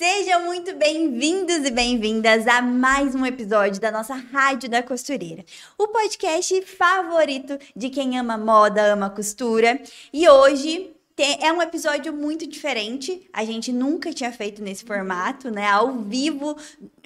Sejam muito bem-vindos e bem-vindas a mais um episódio da nossa Rádio da Costureira, o podcast favorito de quem ama moda, ama costura. E hoje é um episódio muito diferente. A gente nunca tinha feito nesse formato, né? Ao vivo,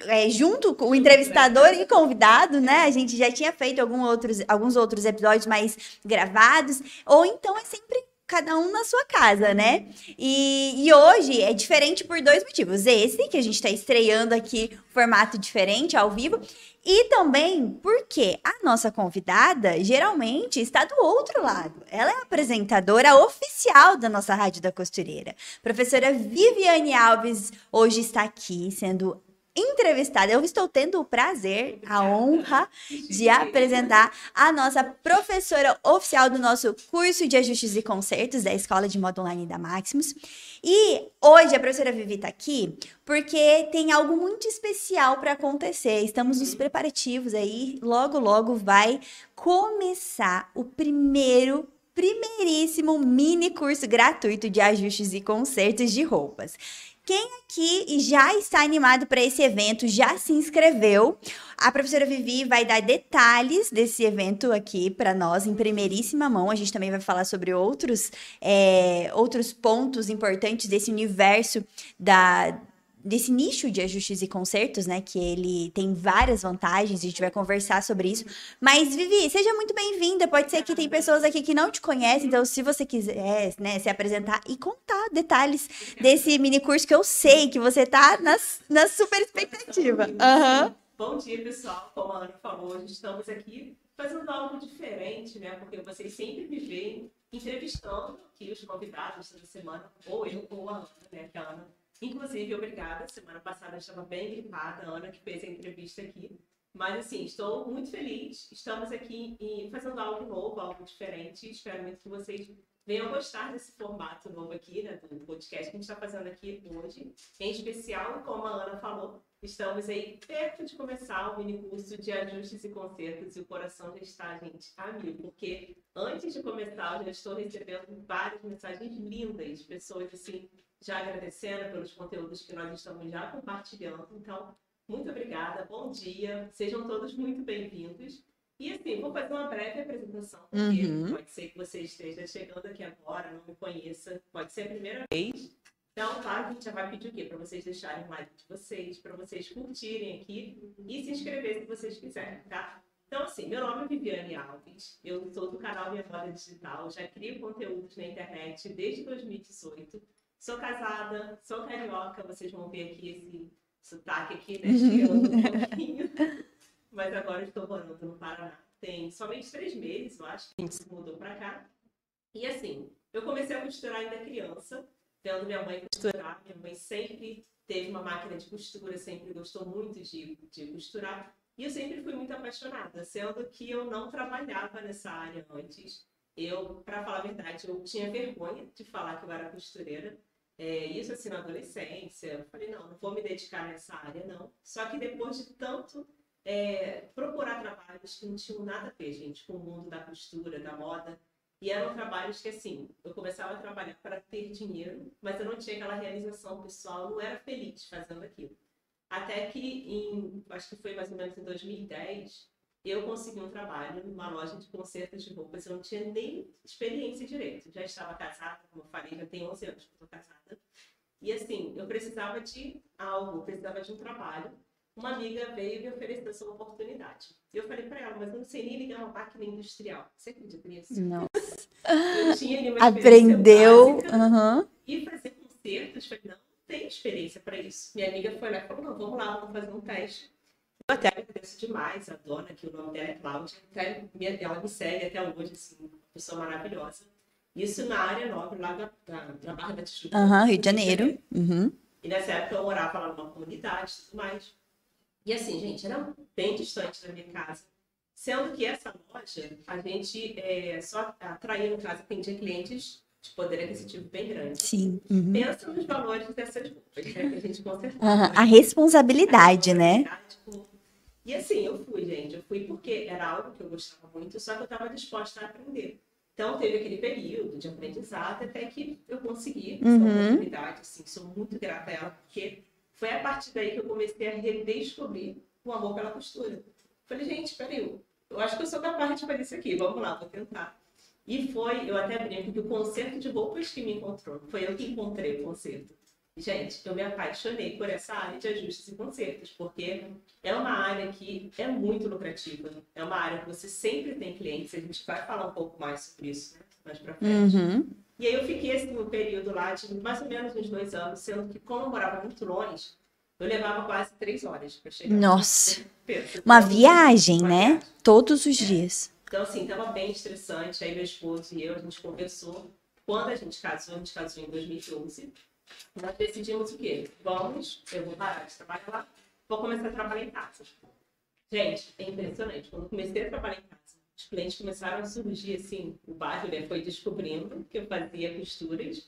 é, junto com o entrevistador e convidado, né? A gente já tinha feito algum outros, alguns outros episódios mais gravados. Ou então é sempre cada um na sua casa, né? E, e, hoje é diferente por dois motivos. Esse, que a gente está estreando aqui, formato diferente, ao vivo, e também porque a nossa convidada geralmente está do outro lado. Ela é apresentadora oficial da nossa Rádio da Costureira. Professora Viviane Alves hoje está aqui sendo entrevistada. Eu estou tendo o prazer, a honra de apresentar a nossa professora oficial do nosso curso de ajustes e concertos da Escola de Moda Online da Maximus. E hoje a professora Vivi está aqui porque tem algo muito especial para acontecer. Estamos nos preparativos aí, logo logo vai começar o primeiro primeiríssimo mini curso gratuito de ajustes e consertos de roupas. Quem aqui já está animado para esse evento, já se inscreveu? A professora Vivi vai dar detalhes desse evento aqui para nós em primeiríssima mão. A gente também vai falar sobre outros, é, outros pontos importantes desse universo da desse nicho de ajustes e consertos, né? Que ele tem várias vantagens, a gente vai conversar sobre isso. Mas, Vivi, seja muito bem-vinda. Pode ser que tem pessoas aqui que não te conhecem, então, se você quiser né, se apresentar e contar detalhes desse mini curso que eu sei que você tá na, na super expectativa. Uhum. Bom dia, pessoal. Como a Ana falou, estamos aqui fazendo algo diferente, né? Porque vocês sempre me veem entrevistando aqui os convidados da semana, ou eu ou a Ana, né? Que a Ana Inclusive, obrigada. Semana passada eu estava bem gripada, a Ana que fez a entrevista aqui. Mas, assim, estou muito feliz. Estamos aqui fazendo algo novo, algo diferente. Espero muito que vocês venham gostar desse formato novo aqui, né, do podcast que a gente está fazendo aqui hoje. Em especial, como a Ana falou, estamos aí perto de começar o mini curso de ajustes e consertos e o coração já está, gente, a mil. Porque antes de começar, eu já estou recebendo várias mensagens lindas, pessoas, assim, já agradecendo pelos conteúdos que nós estamos já compartilhando. Então, muito obrigada, bom dia, sejam todos muito bem-vindos. E assim, vou fazer uma breve apresentação, porque uhum. pode ser que você esteja chegando aqui agora, não me conheça, pode ser a primeira vez. Então, claro, a gente já vai pedir o quê? Para vocês deixarem o like de vocês, para vocês curtirem aqui e se inscrever se vocês quiserem, tá? Então, assim, meu nome é Viviane Alves, eu sou do canal Minha Moda Digital, já crio conteúdos na internet desde 2018. Sou casada, sou carioca, vocês vão ver aqui esse sotaque aqui, né? Um pouquinho. Mas agora estou morando no Paraná. Tem somente três meses, eu acho, que a gente se mudou para cá. E assim, eu comecei a costurar ainda criança, vendo minha mãe costurar. Minha mãe sempre teve uma máquina de costura, sempre gostou muito de, de costurar. E eu sempre fui muito apaixonada, sendo que eu não trabalhava nessa área antes. Eu, para falar a verdade, eu tinha vergonha de falar que eu era costureira. É, isso assim na adolescência, eu falei, não, não vou me dedicar nessa área, não. Só que depois de tanto é, procurar trabalhos que não tinham nada a ver, gente, com o mundo da costura, da moda, e eram trabalhos que, assim, eu começava a trabalhar para ter dinheiro, mas eu não tinha aquela realização pessoal, não era feliz fazendo aquilo. Até que, em, acho que foi mais ou menos em 2010, eu consegui um trabalho numa loja de consertos de roupas. Eu não tinha nem experiência direito. Já estava casada, como eu falei, já tem 11 anos que estou casada. E assim, eu precisava de algo, precisava de um trabalho. Uma amiga veio me oferecer essa oportunidade. Eu falei para ela, mas eu não sei nem ligar uma máquina industrial. Você acredita nisso? Não. Eu tinha ali uma Aprendeu. Uhum. E fazer concertos. Falei, não, não tenho experiência para isso. Minha amiga foi lá e falou, não, vamos lá, vamos fazer um teste. Eu até agradeço demais a dona, que o nome dela é Cláudia, ela me segue até hoje, assim, uma pessoa maravilhosa. Isso na área nobre, lá da, da, da Barra da Tijuca. Uhum, Rio de Janeiro. Uhum. E nessa época eu morava lá numa comunidade e tudo mais. E assim, gente, era bem distante da minha casa. Sendo que essa loja, a gente é, só atraía, no caso, atendia clientes de poder aquisitivo bem grande. Sim. Uhum. Pensa nos valores dessas roupas, né? Que a gente consertava. Uhum. A responsabilidade, a né? Tipo, e assim, eu fui, gente. Eu fui porque era algo que eu gostava muito, só que eu estava disposta a aprender. Então, teve aquele período de aprendizado até que eu consegui essa uhum. oportunidade. Assim, sou muito grata a ela, porque Foi a partir daí que eu comecei a redescobrir o amor pela costura. Falei, gente, peraí, eu acho que eu sou capaz de fazer isso aqui, vamos lá, vou tentar. E foi, eu até brinco que o concerto de roupas que me encontrou, foi eu que encontrei o concerto. Gente, eu me apaixonei por essa área de ajustes e consertos, porque é uma área que é muito lucrativa. É uma área que você sempre tem clientes, a gente vai falar um pouco mais sobre isso né, mais pra frente. Uhum. E aí eu fiquei assim, um período lá de mais ou menos uns dois anos, sendo que como eu morava muito longe, eu levava quase três horas para chegar. Nossa. Uma viagem, uma né? viagem. Todos os dias. Então, assim, tava bem estressante. Aí meu esposo e eu, a gente conversou. Quando a gente casou, a gente casou em 2012. Nós decidimos o quê? Vamos, eu vou parar de trabalhar lá, vou começar a trabalhar em casa. Gente, é impressionante. Quando eu comecei a trabalhar em casa, os clientes começaram a surgir, assim, o bairro né, foi descobrindo que eu fazia costuras.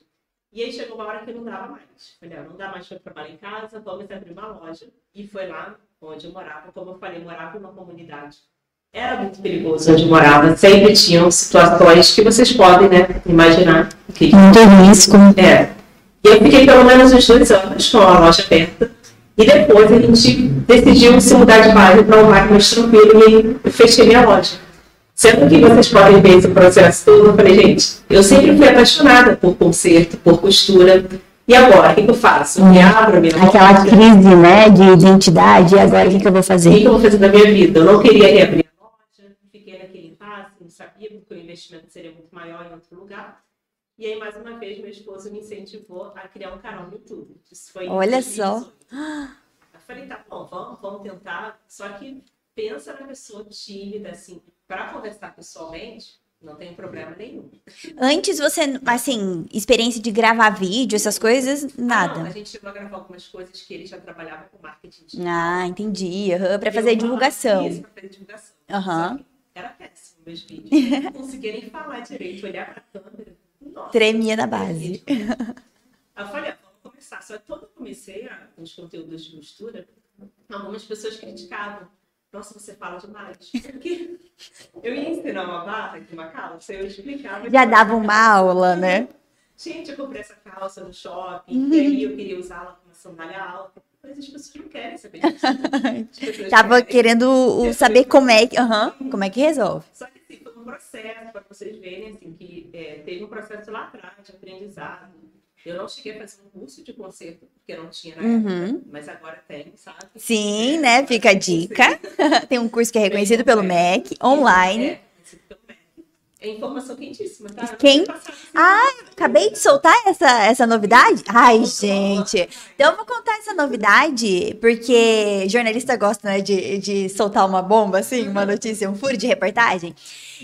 E aí chegou uma hora que não dava mais. Falei, não dá mais para trabalhar em casa, vamos abrir uma loja. E foi lá onde eu morava. Como eu falei, eu morava numa comunidade. Era muito perigoso onde eu morava. Sempre tinham situações que vocês podem, né, imaginar. Que Muito risco. é. E eu fiquei pelo menos uns dois anos com a loja aberta. E depois a gente decidiu se mudar de bairro para um bairro mais tranquilo e fechei minha loja. Sendo que vocês podem ver esse processo todo, eu falei, gente, eu sempre fui apaixonada por conserto, por costura. E agora, o que que eu faço? Eu me abro, me Aquela crise, né, de identidade. E agora o que, que eu vou o que fazer? que eu vou fazer da minha vida? Eu não queria reabrir a loja, fiquei naquele impasse, não sabia, porque o investimento seria muito maior em outro lugar. E aí, mais uma vez, meu esposo me incentivou a criar um canal no YouTube. Isso foi Olha 2018. Eu falei, tá bom, vamos, vamos tentar. Só que pensa na pessoa tímida, assim, para conversar pessoalmente, não tem problema nenhum. Antes você, assim, experiência de gravar vídeo, essas coisas, Ah, não, nada. a gente chegou a gravar algumas coisas que ele já trabalhava com marketing digital. Ah, entendi. Pra Eu fazer divulgação. Isso, pra fazer divulgação. Só que Era péssimo meus vídeos. Não conseguia nem falar direito, olhar pra câmera. Nossa, Tremia na base. Aí eu falei, ah, vamos começar. Só que quando eu comecei a, os conteúdos de costura, algumas pessoas criticavam. Nossa, você fala demais. Porque eu ia ensinar uma barra aqui, uma calça, eu explicava. Já dava uma aula, né? Gente, eu comprei essa calça no shopping, e aí eu queria usá-la com uma sandália alta. Mas as pessoas não querem saber disso. Tava querem. querendo o- saber como é que, aham, como é que resolve. Só que assim, processo, para vocês verem, assim, que é, teve um processo lá atrás de aprendizado. Eu não cheguei a fazer um curso de concerto, porque não tinha na Uhum. época, mas agora tenho, sabe? Sim, né? Fica a dica. Tem um curso que é reconhecido pelo MEC, online. É. É informação quentíssima, tá? Quem? Ah, acabei de soltar essa, essa novidade? Ai, gente. Então eu vou contar essa novidade, porque jornalista gosta, né, de, de soltar uma bomba, assim, uma notícia, um furo de reportagem.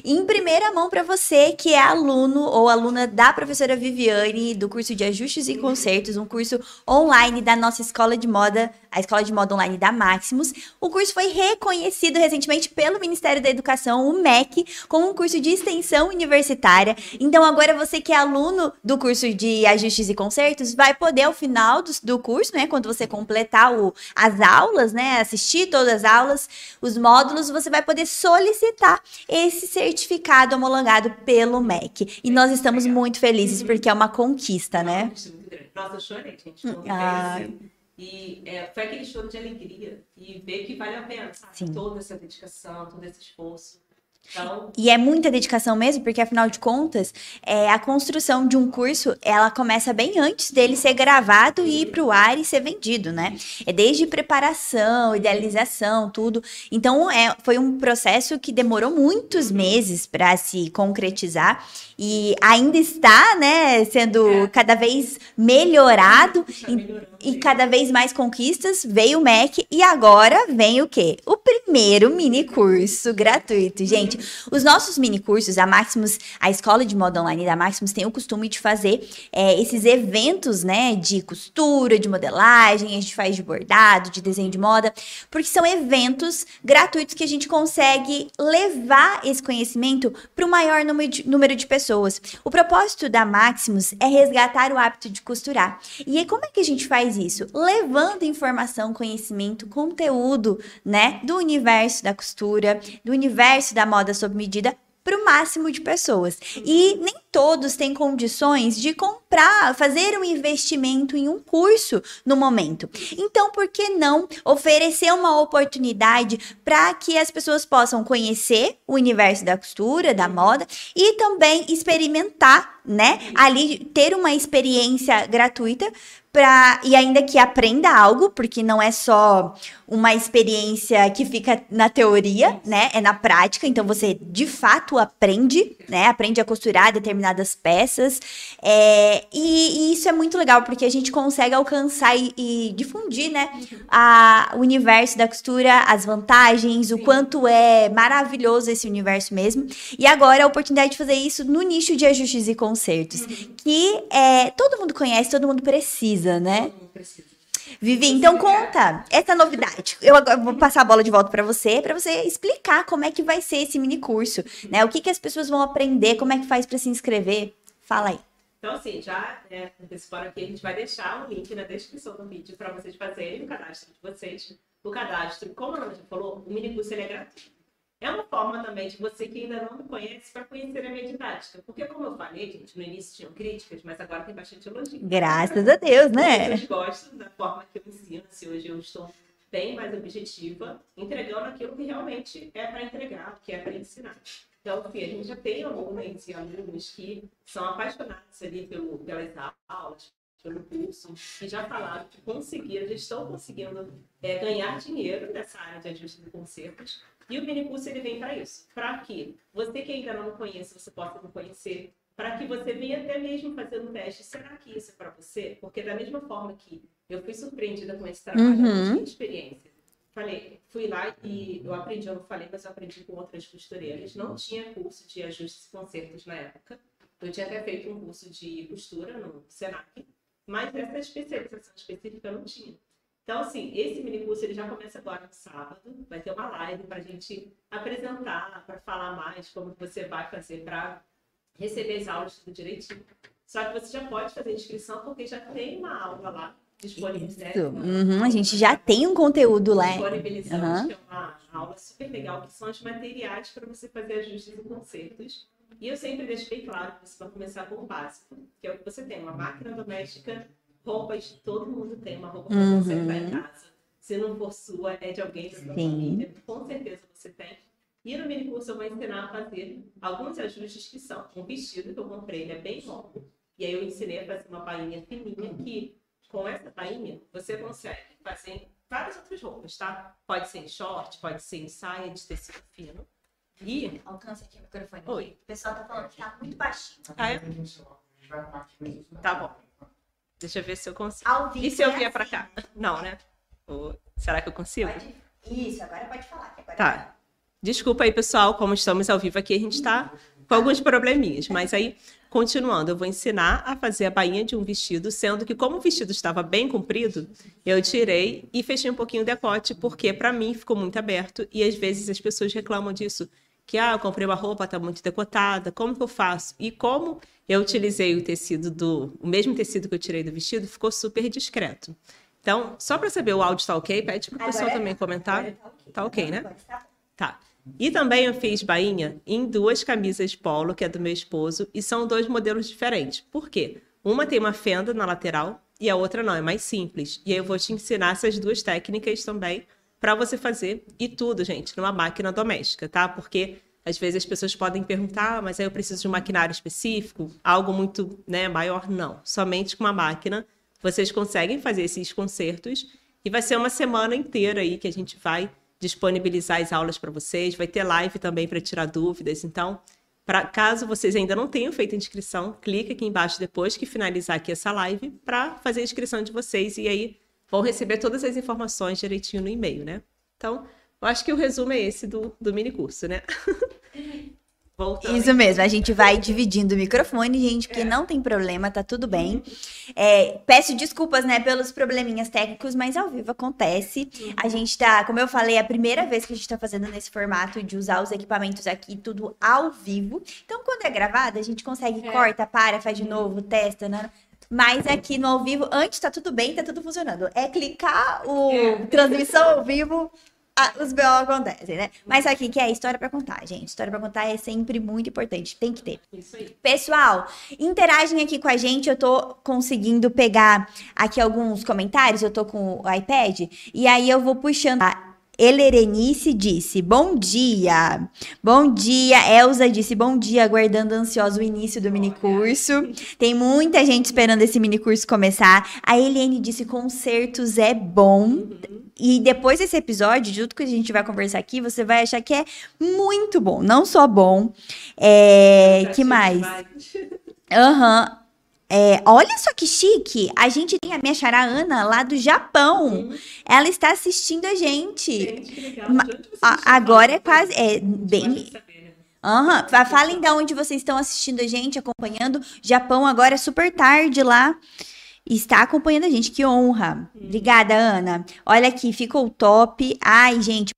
Em primeira mão para você que é aluno ou aluna da professora Viviane do curso de ajustes e concertos, um curso online da nossa escola de moda, a escola de moda online da Maximus. O curso foi reconhecido recentemente pelo Ministério da Educação, o MEC, como um curso de extensão universitária. Então agora você que é aluno do curso de ajustes e concertos vai poder ao final do, do curso, né, quando você completar o, as aulas, né, assistir todas as aulas, os módulos, você vai poder solicitar esse certificado homologado pelo MEC. E nós estamos muito felizes porque é uma conquista, né? Nossa, eu chorei, gente. Ah. E é, foi aquele choro de alegria. E ver que vale a pena, sabe? Toda essa dedicação, todo esse esforço. Então, E é muita dedicação mesmo, porque afinal de contas, é, a construção de um curso, ela começa bem antes dele ser gravado e ir pro ar e ser vendido, né? É desde preparação, idealização, tudo. Então, é, foi um processo que demorou muitos meses para se concretizar e ainda está, né, sendo É. cada vez melhorado. tá E-. E cada vez mais conquistas, veio o MEC e agora vem o quê? O primeiro mini curso gratuito. Gente, os nossos mini cursos, a Maximus, a escola de moda online da Maximus tem o costume de fazer é, esses eventos, né, de costura, de modelagem, a gente faz de bordado, de desenho de moda, porque são eventos gratuitos que a gente consegue levar esse conhecimento para o maior número de, número de pessoas. O propósito da Maximus é resgatar o hábito de costurar. E aí, como é que a gente faz isso? Levando informação, conhecimento, conteúdo, né, do universo da costura, do universo da moda sob medida para o máximo de pessoas. E nem todos têm condições de comprar, fazer um investimento em um curso no momento. Então, por que não oferecer uma oportunidade para que as pessoas possam conhecer o universo da costura, da moda e também experimentar, né? Ali ter uma experiência gratuita e ainda que aprenda algo, porque não é só uma experiência que fica na teoria, né? É na prática, então você de fato aprende, né? Aprende a costurar determinadas peças. É, e, e, isso é muito legal, porque a gente consegue alcançar e, e difundir, né? A, o universo da costura, as vantagens, o quanto é maravilhoso esse universo mesmo. E agora a oportunidade de fazer isso no nicho de ajustes e concertos, uhum. que é, todo mundo conhece, todo mundo precisa precisa, né? Precisa. Vivi, então conta essa novidade. Eu agora vou passar a bola de volta para você, para você explicar como é que vai ser esse mini curso, né? O que, que as pessoas vão aprender, como é que faz para se inscrever? Fala aí. Então, assim, já né, antecipando aqui, a gente vai deixar um link na descrição do vídeo para vocês fazerem o cadastro de vocês. O cadastro, como a Ana já falou, o mini curso ele é gratuito. É uma forma também de você que ainda não me conhece para conhecer a minha didática. Porque, como eu falei, gente, no início tinham críticas, mas agora tem bastante elogio. Graças a Deus, né? Vocês gostam da forma que eu ensino. Se hoje eu estou bem mais objetiva, entregando aquilo que realmente é para entregar, que é para ensinar. Então, a gente já tem alunos e alunos que são apaixonados ali pelo, pelas aulas, pelo curso, que já falaram que conseguiram, já estão conseguindo é, ganhar dinheiro nessa área de ajuste de concertos e o minicurso ele vem para isso, para que você que ainda não conhece, você possa conhecer, para que você venha até mesmo fazer um teste, será que isso é para você? Porque da mesma forma que eu fui surpreendida com esse trabalho, uhum. eu tinha experiência. Falei, fui lá e eu aprendi, eu não falei, mas eu aprendi com outras costureiras. Não tinha curso de ajustes e concertos na época. Eu tinha até feito um curso de costura no Senac, mas essa especialização específica eu não tinha. Então, assim, esse mini curso ele já começa agora no sábado. Vai ter uma live para a gente apresentar, para falar mais como você vai fazer para receber as aulas tudo direitinho. Só que você já pode fazer inscrição porque já tem uma aula lá disponibilizada. Uhum, a gente já tem um conteúdo lá. Disponibilizamos, uhum. que é uma aula super legal, que são os materiais para você fazer ajustes e concertos. E eu sempre deixo bem claro que você vai começar com o básico, que é o que você tem, uma máquina doméstica roupas, todo mundo tem uma roupa para uhum. você estar em casa. Se não for sua, é de alguém da sua família. Com certeza você tem. E no mini curso eu vou ensinar a fazer alguns ajustes que são um vestido que eu comprei, ele é bem longo. E aí eu ensinei a fazer uma bainha fininha que com essa bainha você consegue fazer várias outras roupas, tá? Pode ser em short, pode ser em saia de tecido fino. E. Alcança aqui o microfone. Oi. O pessoal tá falando que tá muito baixinho. Ah, é? Tá bom. Deixa eu ver se eu consigo. e se eu é vier para cá? Não, né? Ou... Será que eu consigo? Pode... Isso, agora pode falar. Agora tá. Desculpa aí, pessoal, como estamos ao vivo aqui, a gente está com alguns probleminhas. Mas aí, continuando, eu vou ensinar a fazer a bainha de um vestido, sendo que como o vestido estava bem comprido, eu tirei e fechei um pouquinho o decote, porque para mim ficou muito aberto e às vezes as pessoas reclamam disso que ah, eu comprei uma roupa, tá muito decotada, como que eu faço? E como eu utilizei o tecido do, o mesmo tecido que eu tirei do vestido, ficou super discreto. Então, só para saber o áudio está ok, pede para o pessoal também comentar. Tá ok, tá né? Tá. tá. E também eu fiz bainha em duas camisas polo, que é do meu esposo, e são dois modelos diferentes. Por quê? Uma tem uma fenda na lateral e a outra não, é mais simples. E aí eu vou te ensinar essas duas técnicas também para você fazer e tudo, gente, numa máquina doméstica, tá? Porque às vezes as pessoas podem perguntar, ah, mas aí eu preciso de um maquinário específico, algo muito né, maior? Não. Somente com uma máquina vocês conseguem fazer esses concertos e vai ser uma semana inteira aí que a gente vai disponibilizar as aulas para vocês, vai ter live também para tirar dúvidas. Então, pra, caso vocês ainda não tenham feito a inscrição, clica aqui embaixo depois que finalizar aqui essa live para fazer a inscrição de vocês e aí vão receber todas as informações direitinho no e-mail, né? Então, eu acho que o resumo é esse do, do mini curso, né? Voltando. Isso mesmo, a gente vai dividindo o microfone, gente, porque é. não tem problema, tá tudo bem. É, peço desculpas, né, pelos probleminhas técnicos, mas ao vivo acontece. Uhum. A gente tá, como eu falei, é a primeira vez que a gente tá fazendo nesse formato de usar os equipamentos aqui, tudo ao vivo. Então, quando é gravado, a gente consegue, é. corta, para, faz de novo, testa, né? Mas aqui no ao vivo, antes tá tudo bem, tá tudo funcionando. É clicar o é. transmissão ao vivo, a- os BO acontecem, né? Mas o que é? História pra contar, gente. História pra contar é sempre muito importante. Tem que ter. Isso aí. Pessoal, interagem aqui com a gente. Eu tô conseguindo pegar aqui alguns comentários. Eu tô com o iPad. E aí eu vou puxando. A Elerenice disse: Bom dia. Bom dia. Elza disse: Bom dia, aguardando ansioso o início do minicurso. Tem muita gente esperando esse minicurso começar. A Eliane disse: Concertos é bom. E depois desse episódio, junto que a gente vai conversar aqui, você vai achar que é muito bom. Não só bom. É, que mais? Aham. É, olha só que chique. A gente tem a minha xará Ana lá do Japão. Ela está assistindo a gente. gente, que legal. Ma- A- agora é quase. É bem. Fa- Falem de onde vocês estão assistindo a gente, acompanhando. Japão agora é super tarde lá. Está acompanhando a gente, que honra. Obrigada, Ana. Olha aqui, ficou top. Ai, gente,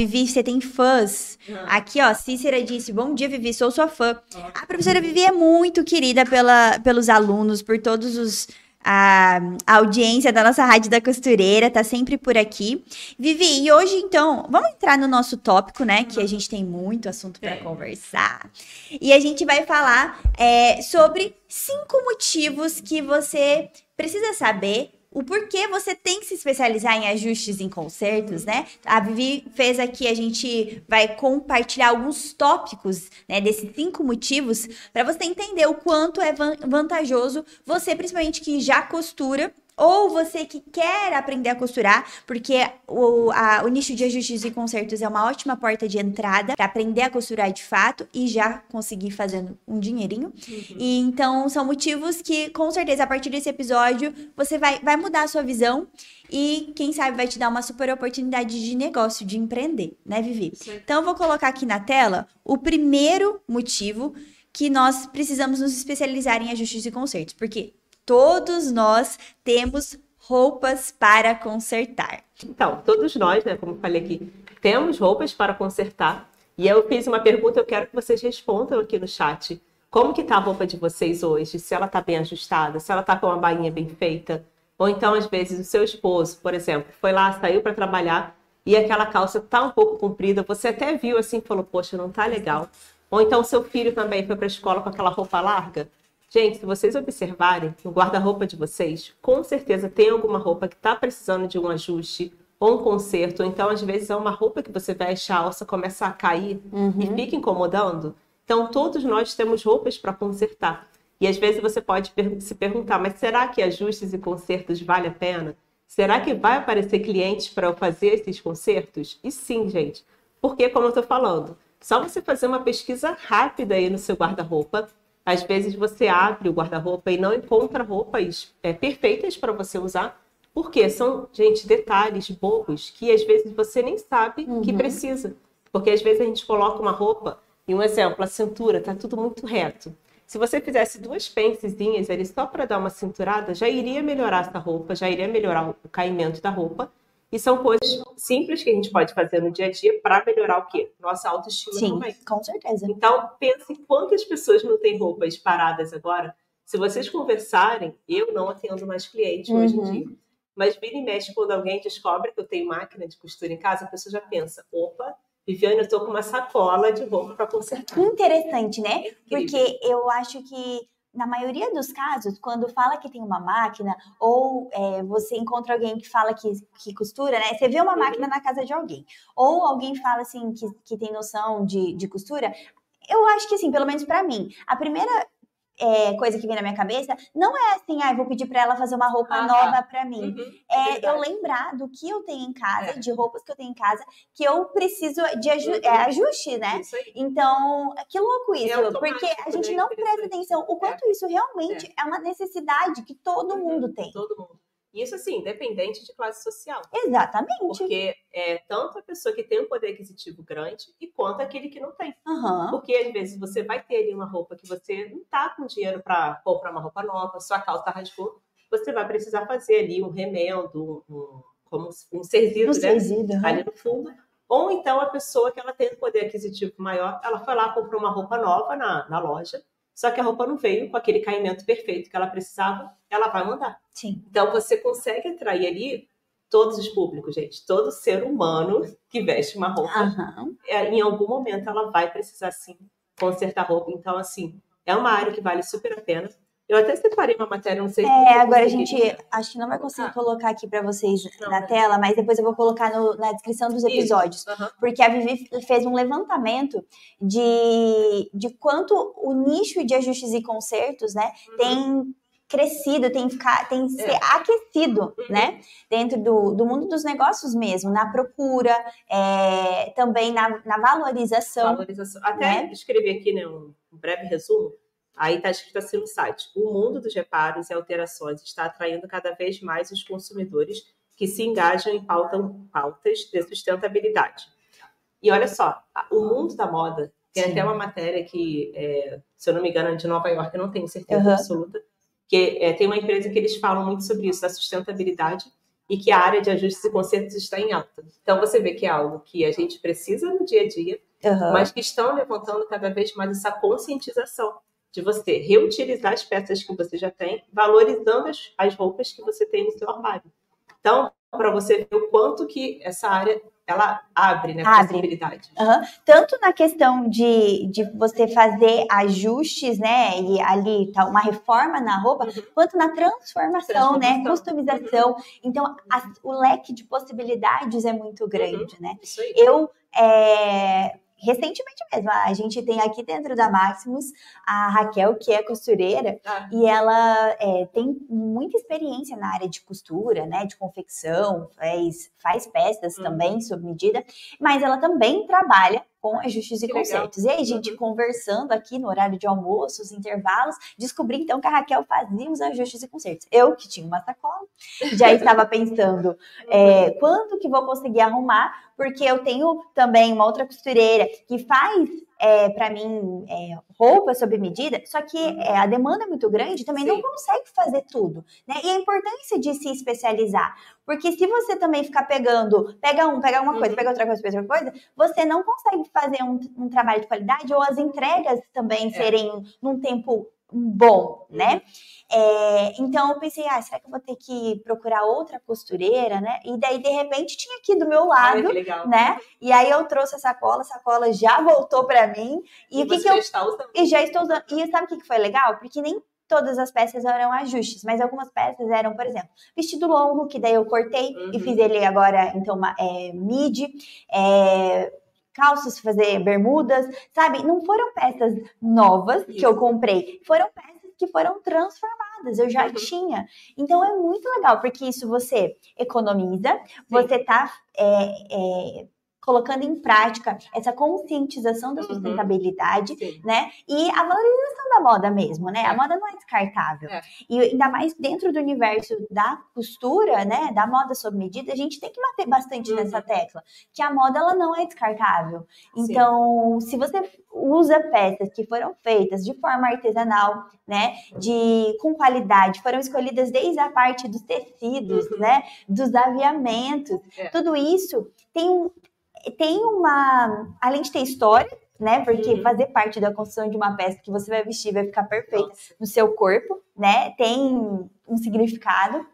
Vivi, você tem fãs. Ah, Aqui, ó, Cícera disse: Bom dia, Vivi, sou sua fã. A professora Vivi é muito querida pela, pelos alunos, por todos os. A, a audiência da nossa Rádio da Costureira tá sempre por aqui. Vivi, e hoje então, vamos entrar no nosso tópico, né? Que a gente tem muito assunto para Tem. conversar. E a gente vai falar é, sobre cinco motivos que você precisa saber. O porquê você tem que se especializar em ajustes em concertos, né? A Vivi fez aqui, a gente vai compartilhar alguns tópicos, né, desses cinco motivos, para você entender o quanto é van- vantajoso você, principalmente que já costura, ou você que quer aprender a costurar, porque o, a- o nicho de ajustes e concertos é uma ótima porta de entrada para aprender a costurar de fato e já conseguir fazendo um dinheirinho. E então são motivos que, com certeza, a partir desse episódio, você vai, vai mudar a sua visão e, quem sabe, vai te dar uma super oportunidade de negócio, de empreender, né, Vivi? Aí. Então, eu vou colocar aqui na tela o primeiro motivo que nós precisamos nos especializar em ajustes e consertos, porque todos nós temos roupas para consertar. Então, todos nós, né, como falei aqui, temos roupas para consertar. E eu fiz uma pergunta, eu quero que vocês respondam aqui no chat. Como que tá a roupa de vocês hoje? Se ela tá bem ajustada, se ela tá com uma bainha bem feita. Ou então, às vezes, o seu esposo, por exemplo, foi lá, saiu para trabalhar e aquela calça tá um pouco comprida, você até viu assim e falou, poxa, não tá legal. Ou então, seu filho também foi para a escola com aquela roupa larga. Gente, se vocês observarem no guarda-roupa de vocês, com certeza tem alguma roupa que está precisando de um ajuste ou um conserto. Ou então, às vezes, é uma roupa que você veste, a alça começa a cair e fica incomodando. Então, todos nós temos roupas para consertar. E às vezes você pode se perguntar, mas será que ajustes e consertos vale a pena? Será que vai aparecer clientes para eu fazer esses consertos? E sim, gente. Porque, como eu estou falando, só você fazer uma pesquisa rápida aí no seu guarda-roupa, às vezes você abre o guarda-roupa e não encontra roupas é, perfeitas para você usar, porque são, gente, detalhes bobos que às vezes você nem sabe que precisa. Porque às vezes a gente coloca uma roupa, e um exemplo, a cintura tá tudo muito reto. Se você fizesse duas pencezinhas ali só para dar uma cinturada, já iria melhorar essa roupa, já iria melhorar o caimento da roupa. E são coisas simples que a gente pode fazer no dia a dia para melhorar o quê? Nossa autoestima Sim, também. com certeza. Então, pense quantas pessoas não têm roupas paradas agora. Se vocês conversarem, eu não atendo mais clientes hoje em Uhum. dia. Mas vira e mexe, quando alguém descobre que eu tenho máquina de costura em casa, a pessoa já pensa: opa, Viviane, eu tô com uma sacola de roupa para consertar. Interessante, né? Incrível. Porque eu acho que na maioria dos casos, quando fala que tem uma máquina, ou é, você encontra alguém que fala que, que costura, né? Você vê uma máquina na casa de alguém, ou alguém fala assim que, que tem noção de, de costura. Eu acho que assim, pelo menos pra mim, a primeira é, coisa que vem na minha cabeça não é assim, ah, vou pedir pra ela fazer uma roupa Ah, tá. nova pra mim. Uhum, É eu lembrar do que eu tenho em casa, É. de roupas que eu tenho em casa, que eu preciso de aju Uhum. é, ajuste, né? Isso então, que louco isso, automático, porque a gente né? não presta Interessante. atenção o quanto isso realmente é. uma necessidade que todo Uhum, mundo tem. Todo mundo. Isso, assim, independente de classe social. Exatamente. Porque é tanto a pessoa que tem um poder aquisitivo grande e quanto aquele que não tem. Aham. Porque às vezes você vai ter ali uma roupa que você não tá com dinheiro para comprar uma roupa nova, sua calça rasgou, você vai precisar fazer ali um remendo, um, como um serzido, Não né? sei, aham. ali no fundo. Ou então a pessoa que ela tem um poder aquisitivo maior, ela foi lá comprou uma roupa nova na, na loja, só que a roupa não veio com aquele caimento perfeito que ela precisava, ela vai mandar. Sim. Então você consegue atrair ali todos os públicos, gente. Todo ser humano que veste uma roupa, é, em algum momento ela vai precisar sim consertar roupa. Então, assim, é uma área que vale super a pena. Eu até separei uma matéria, não sei se É, agora a gente acho que não vai conseguir Ah. colocar aqui pra vocês Não, na né? tela, mas depois eu vou colocar no- na descrição dos episódios. Aham. Porque a Vivi fez um levantamento de, de quanto o nicho de ajustes e consertos, né, Uhum. tem crescido, tem, ficar, tem se É. aquecido, Uhum. né, dentro do, do mundo dos negócios mesmo, na procura, é, também na, na valorização. Valorização. Até né? escrevi aqui né, um breve resumo. Aí está escrito assim no site: o mundo dos reparos e alterações está atraindo cada vez mais os consumidores que se engajam em pautam- pautas de sustentabilidade. E olha só, o mundo da moda tem Sim. até uma matéria que, é, se eu não me engano, é de Nova York, eu não tenho certeza Aham. absoluta, que é, tem uma empresa que eles falam muito sobre isso, da sustentabilidade, e que a área de ajustes e consertos está em alta. Então você vê que é algo que a gente precisa no dia a dia, Aham. mas que estão levantando cada vez mais essa conscientização de você reutilizar as peças que você já tem, valorizando as, as roupas que você tem no seu armário. Então, para você ver o quanto que essa área ela abre, né, Abre. possibilidades. Aham. Tanto na questão de, de você fazer ajustes, né? E ali tá uma reforma na roupa, Uhum. quanto na transformação, né? Transformação. Uhum. Customização. Então, a- o leque de possibilidades é muito grande, né? Isso aí. Eu, é, recentemente mesmo, a gente tem aqui dentro da Maximus a Raquel, que é costureira, Ah, e ela é, tem muita experiência na área de costura, né, de confecção, faz, faz peças Uhum. também sob medida, mas ela também trabalha com ajustes e Que legal. E aí, gente Uhum. conversando conversando aqui no horário de almoço, os intervalos, descobri então que a Raquel fazia os ajustes e consertos. Eu, que tinha uma sacola, já estava pensando é, quando que vou conseguir arrumar, porque eu tenho também uma outra costureira que faz é, para mim é, roupa sob medida, só que é, a demanda é muito grande, também não Sim. consegue fazer tudo, né? E a importância de se especializar, porque se você também ficar pegando, pega um, pega uma coisa, Uhum. pega outra coisa, pega outra coisa, você não consegue fazer um, um trabalho de qualidade ou as entregas também É. serem num tempo bom, né? É, então eu pensei, ah, será que eu vou ter que procurar outra costureira, né? E daí, de repente, tinha aqui do meu lado, legal. né? E aí eu trouxe a sacola, a sacola já voltou pra mim. E, o que, que eu. E já estou usando. E sabe o que, que foi legal? Porque nem todas as peças eram ajustes, mas algumas peças eram, por exemplo, vestido longo, que daí eu cortei e Uhum. fiz ele agora, então, uma, é, midi. É, calças, fazer bermudas, sabe? Não foram peças novas que eu comprei, foram peças que foram transformadas, eu já Uhum. tinha. Então é muito legal, porque isso você economiza, você tá é, é, colocando em prática essa conscientização da Uhum. sustentabilidade, Sim. né? E a valorização da moda mesmo, né? A É. moda não é descartável. É. E ainda mais dentro do universo da costura, né? Da moda sob medida, a gente tem que bater bastante Uhum. nessa tecla, que a moda ela não é descartável. Sim. Então, se você usa peças que foram feitas de forma artesanal, né, de com qualidade, foram escolhidas desde a parte dos tecidos, Uhum. né, dos aviamentos, É. tudo isso tem um tem uma além de ter história, né, porque Uhum. fazer parte da construção de uma peça que você vai vestir vai ficar perfeita Nossa. no seu corpo, né, tem um significado.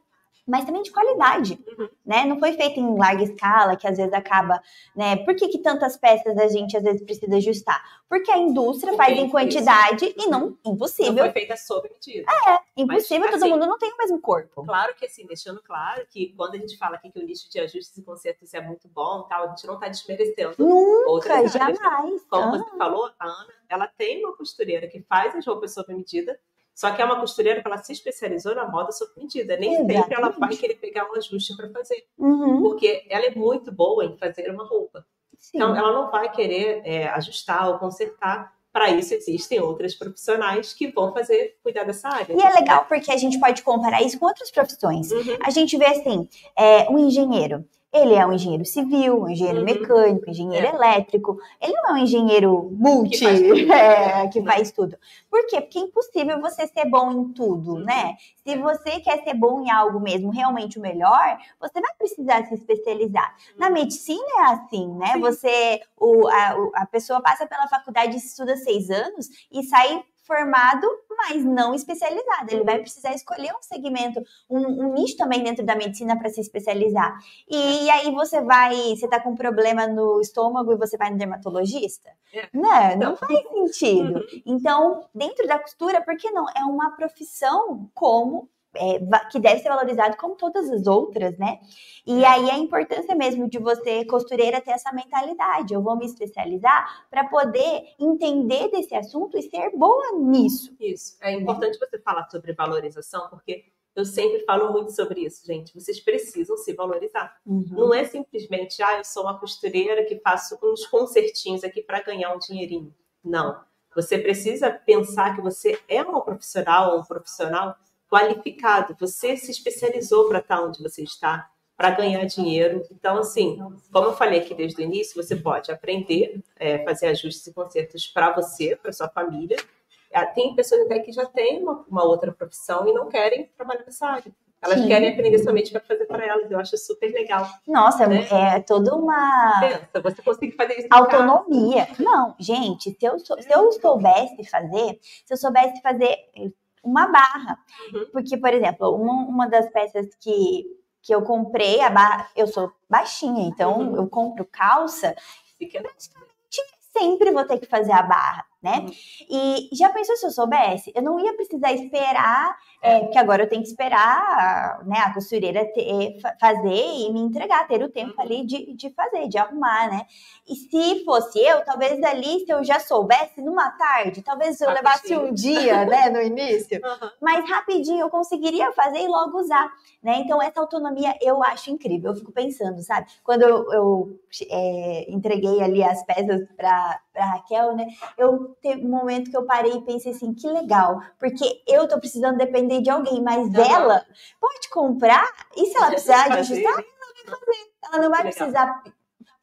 Mas também de qualidade, Uhum. né? Não foi feito em larga escala, que às vezes acaba, né? Por que, que tantas peças a gente às vezes precisa ajustar? Porque a indústria faz é em quantidade e não Não impossível. foi feita sob medida. Impossível, Mas, todo assim, mundo não tem o mesmo corpo. Claro que assim, deixando claro que quando a gente fala aqui que o nicho de ajustes e consertos é muito bom, tal, a gente não está desmerecendo Nunca, áreas. jamais. Como Ah, você falou, a Ana, ela tem uma costureira que faz as roupas sob medida, só que é uma costureira que ela se especializou na moda sob medida. Nem sempre ela Exatamente. vai querer pegar um ajuste para fazer, uhum, porque ela é muito boa em fazer uma roupa. sim. Então, ela não vai querer é, ajustar ou consertar. Para isso, existem outras profissionais que vão fazer, cuidar dessa área. E é legal porque a gente pode comparar isso com outras profissões. Uhum. A gente vê assim, é, um engenheiro. Ele é um engenheiro civil, um engenheiro Uhum. mecânico, engenheiro É. elétrico. Ele não é um engenheiro multi, Que faz tudo. é, que Não. faz tudo. Por quê? Porque é impossível você ser bom em tudo, Uhum. né? Se você quer ser bom em algo mesmo, realmente o melhor, você vai precisar se especializar. Na medicina é assim, né? Sim. Você, o, a, a pessoa passa pela faculdade, estuda seis anos e sai formado, mas não especializado. Ele vai precisar escolher um segmento, um, um nicho também dentro da medicina para se especializar. E, aí você vai, você tá com um problema no estômago e você vai no dermatologista? É. Não, não faz sentido. Uhum. Então, dentro da costura, por que não? É uma profissão como é, que deve ser valorizado como todas as outras, né? E é. aí a importância mesmo de você, costureira, ter essa mentalidade. Eu vou me especializar para poder entender desse assunto e ser boa nisso. Isso. É importante você falar sobre valorização, porque eu sempre falo muito sobre isso, gente. Vocês precisam se valorizar. Uhum. Não é simplesmente, ah, eu sou uma costureira que faço uns concertinhos aqui para ganhar um dinheirinho. Não. Você precisa pensar que você é uma profissional ou um profissional qualificado. Você se especializou para estar onde você está, para ganhar dinheiro. Então, assim, como eu falei aqui desde o início, você pode aprender, é, fazer ajustes e consertos para você, para sua família. Ah, tem pessoas até que já têm uma, uma outra profissão e não querem trabalhar nessa área. Elas Sim. querem aprender somente para fazer para elas. Eu acho super legal. Nossa, né? é toda uma. Pensa, você consegue fazer isso. Autonomia. Não, gente, se eu, se eu soubesse fazer, se eu soubesse fazer uma barra. Uhum. Porque, por exemplo, uma, uma das peças que, que eu comprei, a barra, eu sou baixinha, então uhum. eu compro calça. Fica sempre vou ter que fazer a barra, né? Uhum. E já pensou se eu soubesse? Eu não ia precisar esperar, é, porque agora eu tenho que esperar né, a costureira ter, fazer e me entregar, ter o tempo uhum. ali de, de fazer, de arrumar, né? E se fosse eu, talvez ali, se eu já soubesse numa tarde, talvez eu levasse um dia, né, no início, uhum. mas rapidinho eu conseguiria fazer e logo usar, né? Então, essa autonomia eu acho incrível. Eu fico pensando, sabe? Quando eu, eu é, entreguei ali as peças para Raquel, né? Eu teve um momento que eu parei e pensei assim, que legal, porque eu tô precisando depender de alguém, mas uhum. ela pode comprar e se ela precisar de ajustar, ela vai fazer. Ela não vai precisar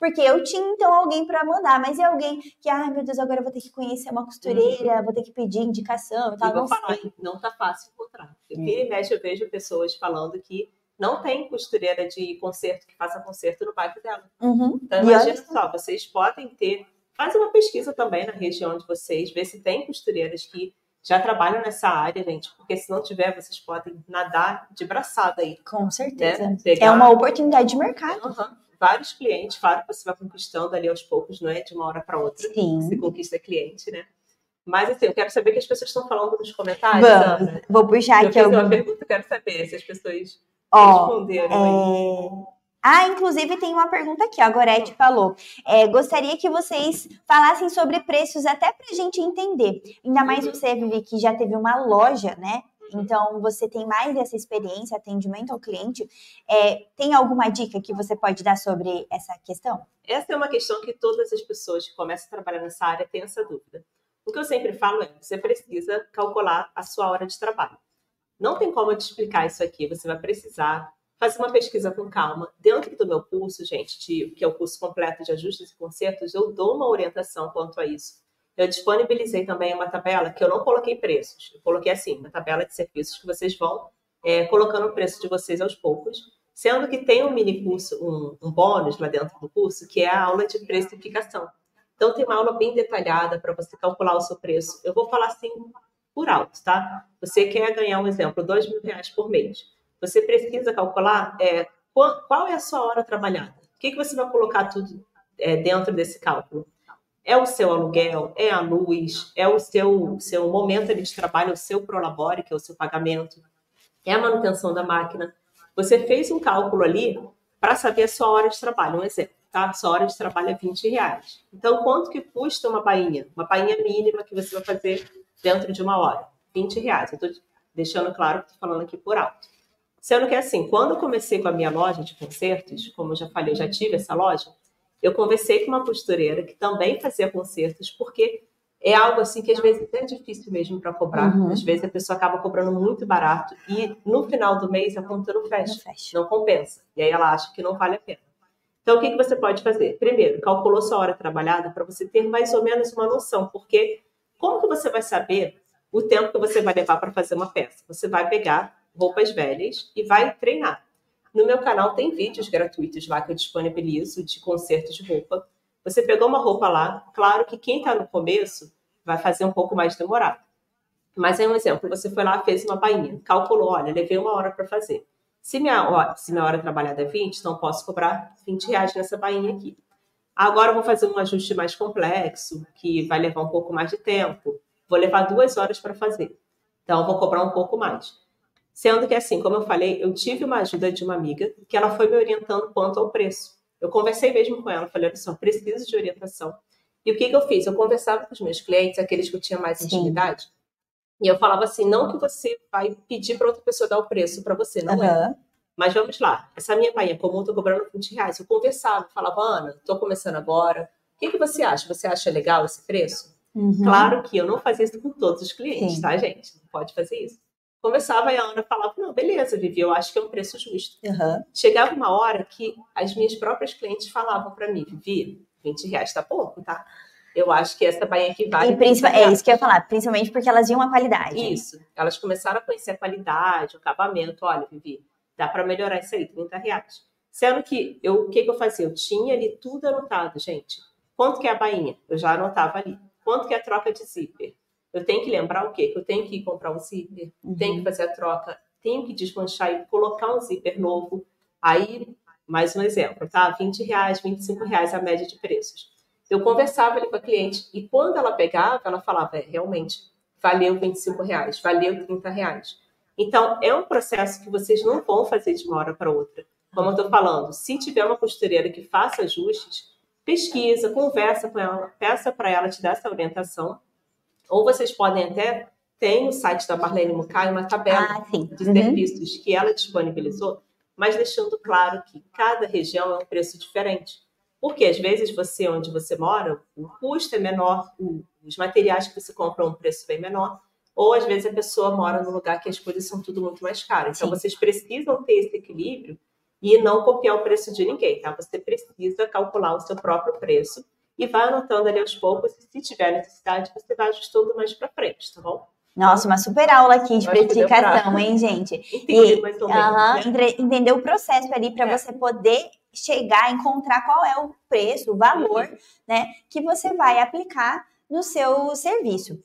porque eu tinha então alguém para mandar, mas é alguém que, ai meu Deus, agora eu vou ter que conhecer uma costureira, uhum. vou ter que pedir indicação e tal. não, falar, não tá fácil encontrar. Porque é. mexe eu vejo pessoas falando que não tem costureira de concerto que faça concerto no bairro dela. Uhum. Então imagina só, vocês podem ter, faz uma pesquisa também na região de vocês, ver se tem costureiras que já trabalham nessa área, gente, porque se não tiver, vocês podem nadar de braçada aí. Com certeza. Né? Pegar... É uma oportunidade de mercado. Uhum vários clientes, claro que você vai conquistando ali aos poucos, não é de uma hora para outra. Sim. Você conquista cliente, né? Mas assim, eu quero saber o que as pessoas estão falando nos comentários. Vamos, vou puxar eu aqui. Eu fiz uma pergunta, quero saber se as pessoas oh, responderam. É... Ah, inclusive tem uma pergunta aqui, a Gorete falou. É, gostaria que vocês falassem sobre preços até para a gente entender. Ainda mais você, Vivi, que já teve uma loja, né? Então, você tem mais essa experiência, atendimento ao cliente. É, tem alguma dica que você pode dar sobre essa questão? Essa é uma questão que todas as pessoas que começam a trabalhar nessa área têm essa dúvida. O que eu sempre falo é: você precisa calcular a sua hora de trabalho. Não tem como eu te explicar isso aqui. Você vai precisar fazer uma pesquisa com calma. Dentro do meu curso, gente, de, que é o curso completo de ajustes e consertos, eu dou uma orientação quanto a isso. Eu disponibilizei também uma tabela que eu não coloquei preços. Eu coloquei assim, uma tabela de serviços que vocês vão é, colocando o preço de vocês aos poucos. Sendo que tem um mini curso, um, um bônus lá dentro do curso, que é a aula de precificação. Então, tem uma aula bem detalhada para você calcular o seu preço. Eu vou falar assim por alto, tá? Você quer ganhar um exemplo, dois mil reais por mês. Você precisa calcular é, qual, qual é a sua hora trabalhada. O que, que você vai colocar tudo é, dentro desse cálculo? É o seu aluguel, é a luz, é o seu, seu momento de trabalho, o seu prolabore, que é o seu pagamento, é a manutenção da máquina. Você fez um cálculo ali para saber a sua hora de trabalho. Um exemplo, tá? Sua hora de trabalho é 20 reais. Então, quanto que custa uma bainha? Uma bainha mínima que você vai fazer dentro de uma hora? 20 reais. Eu estou deixando claro que estou falando aqui por alto. Sendo que assim, quando eu comecei com a minha loja de concertos, como eu já falei, eu já tive essa loja, eu conversei com uma costureira que também fazia concertos, porque é algo assim que às vezes é difícil mesmo para cobrar. Uhum. Às vezes a pessoa acaba cobrando muito barato e no final do mês a conta não fecha, não, fecha. não compensa. E aí ela acha que não vale a pena. Então, o que, que você pode fazer? Primeiro, calculou sua hora trabalhada para você ter mais ou menos uma noção, porque como que você vai saber o tempo que você vai levar para fazer uma peça? Você vai pegar roupas velhas e vai treinar. No meu canal tem vídeos gratuitos lá que eu disponibilizo de conserto de roupa. Você pegou uma roupa lá, claro que quem está no começo vai fazer um pouco mais demorado. Mas é um exemplo, você foi lá, fez uma bainha, calculou, olha, levei uma hora para fazer. Se minha, hora, se minha hora trabalhada é 20, então posso cobrar 20 reais nessa bainha aqui. Agora eu vou fazer um ajuste mais complexo, que vai levar um pouco mais de tempo. Vou levar duas horas para fazer. Então vou cobrar um pouco mais. Sendo que, assim, como eu falei, eu tive uma ajuda de uma amiga que ela foi me orientando quanto ao preço. Eu conversei mesmo com ela, falei, olha só, preciso de orientação. E o que, que eu fiz? Eu conversava com os meus clientes, aqueles que eu tinha mais intimidade, e eu falava assim, não que você vai pedir para outra pessoa dar o preço para você, não uhum. é. Mas vamos lá, essa minha bainha comum, eu tô cobrando 20 reais. Eu conversava, falava, Ana, tô começando agora. O que, que você acha? Você acha legal esse preço? Uhum. Claro que eu não fazia isso com todos os clientes, Sim. tá, gente? Não pode fazer isso. Conversava e a Ana falava, não, beleza, Vivi, eu acho que é um preço justo. Uhum. Chegava uma hora que as minhas próprias clientes falavam para mim, Vivi, 20 reais tá pouco, tá? Eu acho que essa bainha aqui vale. É isso que eu ia falar, principalmente porque elas viam a qualidade. Isso. Elas começaram a conhecer a qualidade, o acabamento. Olha, Vivi, dá para melhorar isso aí, 30 reais. Sendo que eu, o que, que eu fazia? Eu tinha ali tudo anotado, gente. Quanto que é a bainha? Eu já anotava ali. Quanto que é a troca de zíper? Eu tenho que lembrar o quê? Que eu tenho que ir comprar um zíper, uhum. tenho que fazer a troca, tenho que desmanchar e colocar um zíper novo. Aí, mais um exemplo, tá? 20 reais, 25 reais a média de preços. Eu conversava ali com a cliente e quando ela pegava, ela falava, é, realmente, valeu 25 reais, valeu 30 reais. Então, é um processo que vocês não vão fazer de uma hora para outra. Como eu estou falando, se tiver uma costureira que faça ajustes, pesquisa, conversa com ela, peça para ela te dar essa orientação. Ou vocês podem até tem o site da Marlene Mucay uma tabela ah, de uhum. serviços que ela disponibilizou, mas deixando claro que cada região é um preço diferente. Porque às vezes você, onde você mora, o custo é menor, os materiais que você compra é um preço bem menor, ou às vezes a pessoa mora num lugar que as coisas são tudo muito mais caras. Então Sim. vocês precisam ter esse equilíbrio e não copiar o preço de ninguém, tá? Você precisa calcular o seu próprio preço e vai anotando ali aos poucos. E se tiver necessidade, você vai ajustando mais para frente, tá bom? Nossa, uma super aula aqui de precificação, hein, gente? Entendi, e, mais ou menos, uh -huh, né? Entender o processo ali para é. você poder chegar, encontrar qual é o preço, o valor, uhum. né, que você vai aplicar no seu serviço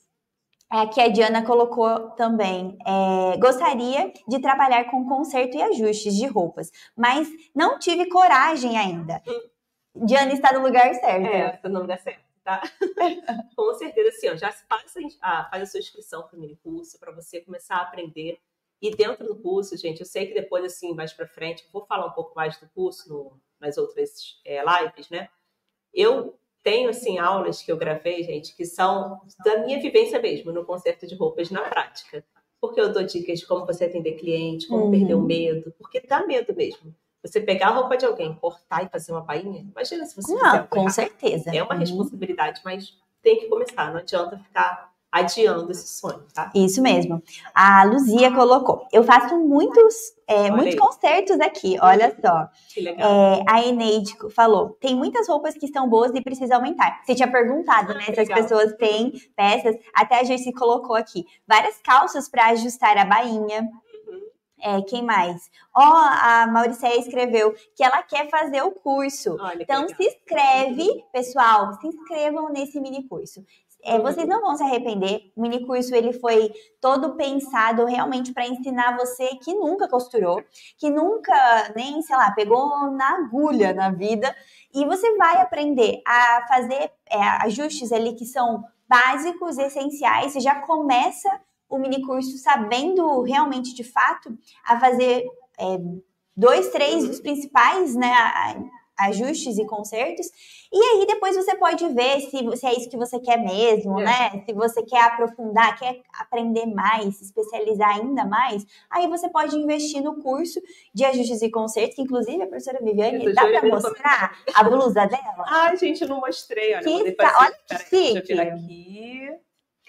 é, que a Diana colocou também. É, gostaria de trabalhar com conserto e ajustes de roupas, mas não tive coragem ainda. Diana está no lugar certo. É, está no lugar certo, tá? com certeza, assim, ó, já faz a, faz a sua inscrição para o mini curso, para você começar a aprender. E dentro do curso, gente, eu sei que depois, assim, mais para frente, vou falar um pouco mais do curso no, nas outras é, lives, né? Eu tenho, assim, aulas que eu gravei, gente, que são da minha vivência mesmo, no concerto de roupas na prática. Porque eu dou dicas de como você atender cliente, como uhum. perder o medo, porque dá medo mesmo. Você pegar a roupa de alguém, cortar e fazer uma bainha, imagina se você Não, com certeza. É uma uhum. responsabilidade, mas tem que começar, não adianta ficar adiando esse sonho, tá? Isso mesmo. A Luzia colocou. Eu faço muitos, é, muitos aí. concertos aqui, olha só. Que legal. É, a Eneide falou: tem muitas roupas que estão boas e precisa aumentar. Você tinha perguntado, né? Se as pessoas têm peças. Até a gente colocou aqui várias calças para ajustar a bainha. Uhum. É, quem mais? Ó, oh, a Mauricéia escreveu que ela quer fazer o curso. Olha, então se inscreve, pessoal, se inscrevam nesse mini curso é, vocês não vão se arrepender. O mini curso ele foi todo pensado realmente para ensinar você que nunca costurou, que nunca nem, sei lá, pegou na agulha na vida, e você vai aprender a fazer é, ajustes ali que são básicos, essenciais. Você já começa o mini curso sabendo realmente de fato a fazer é, dois, três dos principais, né? ajustes e consertos. E aí depois você pode ver se, se é isso que você quer mesmo, é. né? Se você quer aprofundar, quer aprender mais, se especializar ainda mais, aí você pode investir no curso de ajustes e consertos, que inclusive a professora Viviane, dá para mostrar a blusa dela? Ai, gente, eu não mostrei. Olha, que tá, olha que chique. aqui.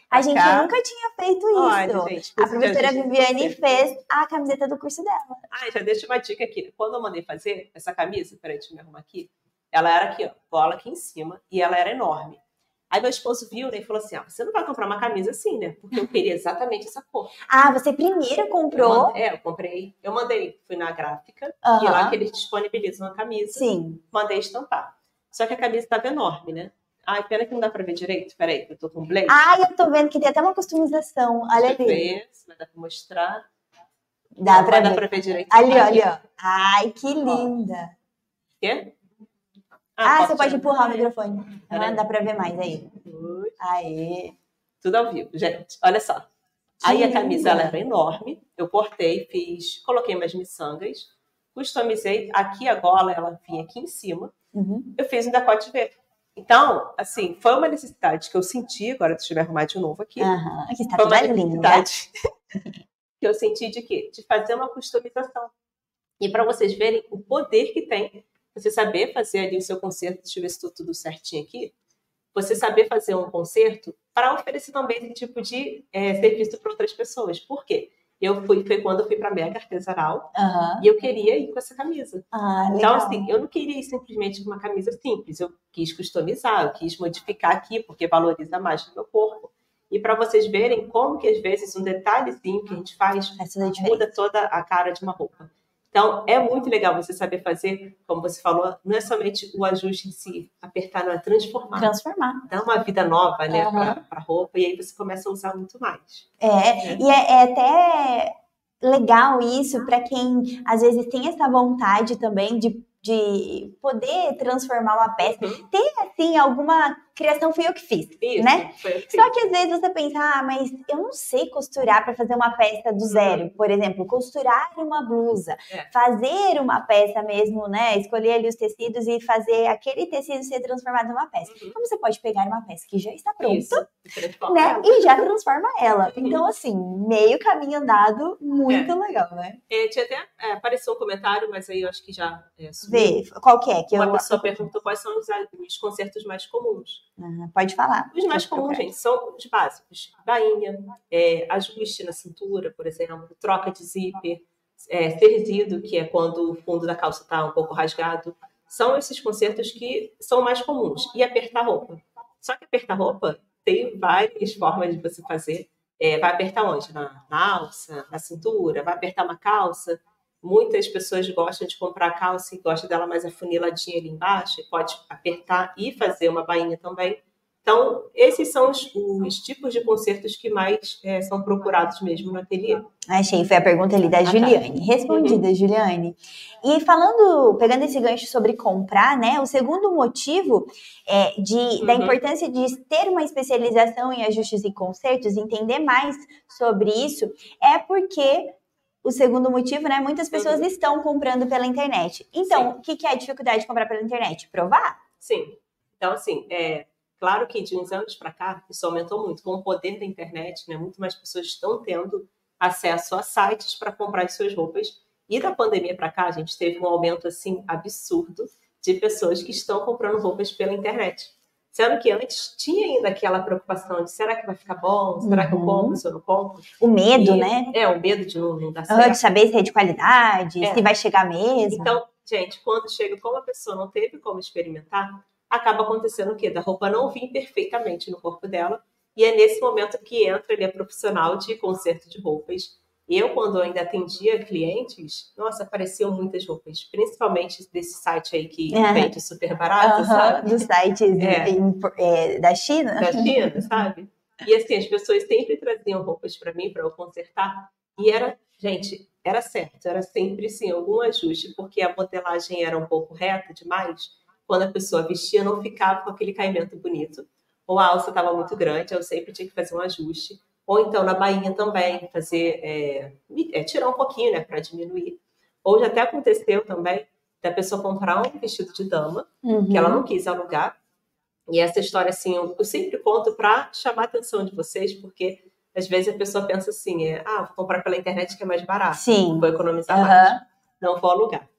A gente cá. nunca tinha feito isso. Olha, gente, a professora Viviane fez a camiseta do curso dela. Ah, já deixa uma dica aqui. Quando eu mandei fazer essa camisa, peraí, deixa eu me arrumar aqui. Ela era aqui, ó, bola aqui em cima, e ela era enorme. Aí meu esposo viu né, e falou assim: ah, você não vai comprar uma camisa assim, né? Porque eu queria exatamente essa cor. Ah, você primeiro comprou? Eu mandei, é, eu comprei. Eu mandei, fui na gráfica, uhum. e lá que eles disponibilizam a camisa. Sim. Mandei estampar. Só que a camisa estava enorme, né? Ai, pena que não dá pra ver direito. Peraí, que eu tô com blazer. Ai, eu tô vendo que tem até uma customização. Olha Deixa eu ali. ver se vai dar pra mostrar. Dá Não dar ver. pra ver direito. Ali, ó, ali, ó. Ai, que linda. Quê? Ah, posso você pode empurrar o microfone. Ah, Peraí. dá pra ver mais aí. Aê. Tudo ao vivo, gente. Olha só. Aí a camisa ela era enorme. Eu cortei, fiz, coloquei umas miçangas, customizei. Aqui a gola ela vinha aqui em cima. Uhum. Eu fiz um decote V. Então, assim, foi uma necessidade que eu senti. Agora deixa eu me arrumar de novo aqui. Aham, que está Foi uma toda linda. necessidade que eu senti de quê? De fazer uma customização. E para vocês verem o poder que tem você saber fazer ali o seu concerto, deixa eu ver se estou tudo certinho aqui. Você saber fazer um concerto para oferecer também esse tipo de é, serviço para outras pessoas. Por quê? Eu fui, foi quando eu fui para a Mega Artesanal Aham. e eu queria ir com essa camisa. Ah, Então, assim, eu não queria ir simplesmente com uma camisa simples. Eu quis customizar, eu quis modificar aqui, porque valoriza mais o meu corpo. E para vocês verem como que, às vezes, um detalhezinho que a gente faz diferença. muda toda a cara de uma roupa. Então, é muito legal você saber fazer, como você falou, não é somente o ajuste em si, apertar, não é transformar. Transformar. Dá uma vida nova, né, Aham. para a roupa, e aí você começa a usar muito mais. É, e é, é até legal isso para quem às vezes tem essa vontade também de, de poder transformar uma peça. Ter, assim, alguma criação fui eu que fiz, Isso, né? assim. Só que às vezes você pensa, ah, mas eu não sei costurar para fazer uma peça do zero. Por exemplo, costurar uma blusa, É. fazer uma peça mesmo, né? Escolher ali os tecidos e fazer aquele tecido ser transformado numa peça. Uhum. Então você pode pegar uma peça que já está pronta, Isso, né? E já transforma ela. Então, assim, meio caminho andado, muito legal, né? É, tinha até é, apareceu um comentário, mas aí eu acho que já é, sumiu. Vê, qual que é? Que eu... Uma pessoa perguntou quais são os, os concertos mais comuns. Ah, pode falar. Os mais comuns, gente, são os básicos. Bainha, é, ajuste na cintura, por exemplo, troca de zíper, é, serzido, que é quando o fundo da calça está um pouco rasgado. São esses concertos que são mais comuns. E apertar roupa. Só que apertar roupa tem várias formas de você fazer. É, vai apertar onde? Na, na alça, na cintura, vai apertar uma calça. Muitas pessoas gostam de comprar a calça e gostam dela mais afuniladinha ali embaixo, e pode apertar e fazer uma bainha também. Então, esses são os, os tipos de concertos que mais é, são procurados mesmo no ateliê. Achei, foi a pergunta ali da Ah, tá. Juliane. Respondida, Juliane. E falando, pegando esse gancho sobre comprar, né? O segundo motivo é de, da Uhum. importância de ter uma especialização em ajustes e consertos, entender mais sobre isso, é porque o segundo motivo, né? Muitas pessoas estão comprando pela internet. Então, Uhum. Sim. o que, que é a dificuldade de comprar pela internet? Provar? Sim. Então, assim, é claro que de uns anos para cá isso aumentou muito. Com o poder da internet, né, muito mais pessoas estão tendo acesso a sites para comprar as suas roupas. E da pandemia para cá, a gente teve um aumento assim absurdo de pessoas que estão comprando roupas pela internet. Sendo que antes tinha ainda aquela preocupação de será que vai ficar bom? Será que eu Uhum. compro? Se eu não compro? O medo, E- né? É, o medo de não, não dar Ah, certo. De saber se é de qualidade, É. se vai chegar mesmo. Então, gente, quando chega, como a pessoa não teve como experimentar, acaba acontecendo o quê? Da roupa não vir perfeitamente no corpo dela. E é nesse momento que entra ali a profissional de conserto de roupas. Eu, quando ainda atendia clientes, nossa, apareciam muitas roupas. Principalmente desse site aí que Aham. vende super barato, Aham, sabe? dos sites É. é, da China. da China, sabe? E assim, as pessoas sempre traziam roupas para mim para eu consertar. E era, gente, era certo, era sempre sim algum ajuste, porque a modelagem era um pouco reta demais. Quando a pessoa vestia, não ficava com aquele caimento bonito. Ou a alça estava muito grande, eu sempre tinha que fazer um ajuste. Ou então na bainha também, fazer, é, é, tirar um pouquinho, né, para diminuir. Ou já até aconteceu também da pessoa comprar um vestido de dama que ela Uhum. não quis alugar. E essa história, assim, eu, eu sempre conto para chamar a atenção de vocês, porque às vezes a pessoa pensa assim, é, ah, vou comprar pela internet que é mais barato, Sim. vou economizar Aham. mais, não vou alugar.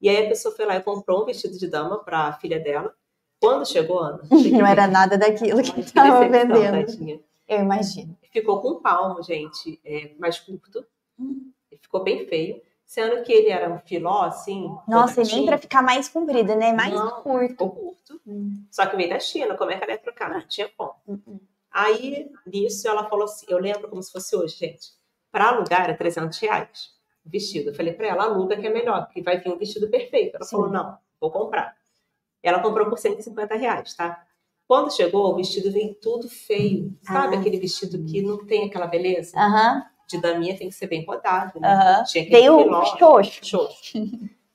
E aí a pessoa foi lá e comprou um vestido de dama para a filha dela. Quando chegou, Ana, Não era nada daquilo que estava vendendo. tadinha. Eu imagino. Ficou com um palmo, gente, é, mais curto. Hum. Ficou bem feio. Sendo que ele era um filó, assim. Nossa, e nem para ficar mais comprida, né? Mais Não. curto. Ficou curto. Hum. Só que veio da China, como é que ela ia trocar? Não tinha como. Uhum. Aí, nisso, ela falou assim, eu lembro como se fosse hoje, gente. Para alugar era 300 reais o vestido. Eu falei para ela, aluga que é melhor, porque vai vir um vestido perfeito. Ela Sim. falou, não, vou comprar. Ela comprou por 150 reais, tá? Quando chegou, o vestido veio tudo feio. Sabe Ah, aquele vestido que não tem aquela beleza? Aham, De daminha tem que ser bem rodado, né? aham. Tinha Veio xoxo. xoxo.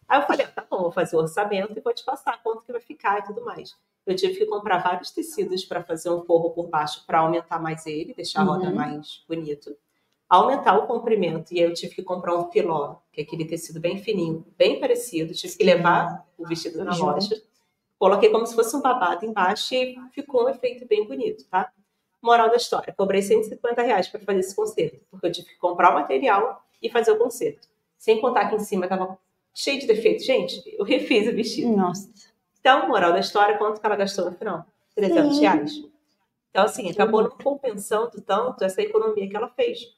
Aí eu falei, tá bom, vou fazer o orçamento e vou te passar quanto que vai ficar e tudo mais. Eu tive que comprar vários tecidos para fazer um forro por baixo para aumentar mais ele, deixar a roda Uhum. mais bonito. Aumentar o comprimento e aí eu tive que comprar um filó, que é aquele tecido bem fininho, bem parecido. Tive que levar o vestido na loja. Coloquei como se fosse um babado embaixo e ficou um efeito bem bonito, tá? Moral da história, cobrei 150 reais para fazer esse conserto, porque eu tive que comprar o material e fazer o conserto. Sem contar que em cima tava cheio de defeitos. Gente, eu refiz o vestido. Nossa. Então, moral da história, quanto que ela gastou no final? 300 Sim. reais. Então, assim, acabou não compensando tanto essa economia que ela fez.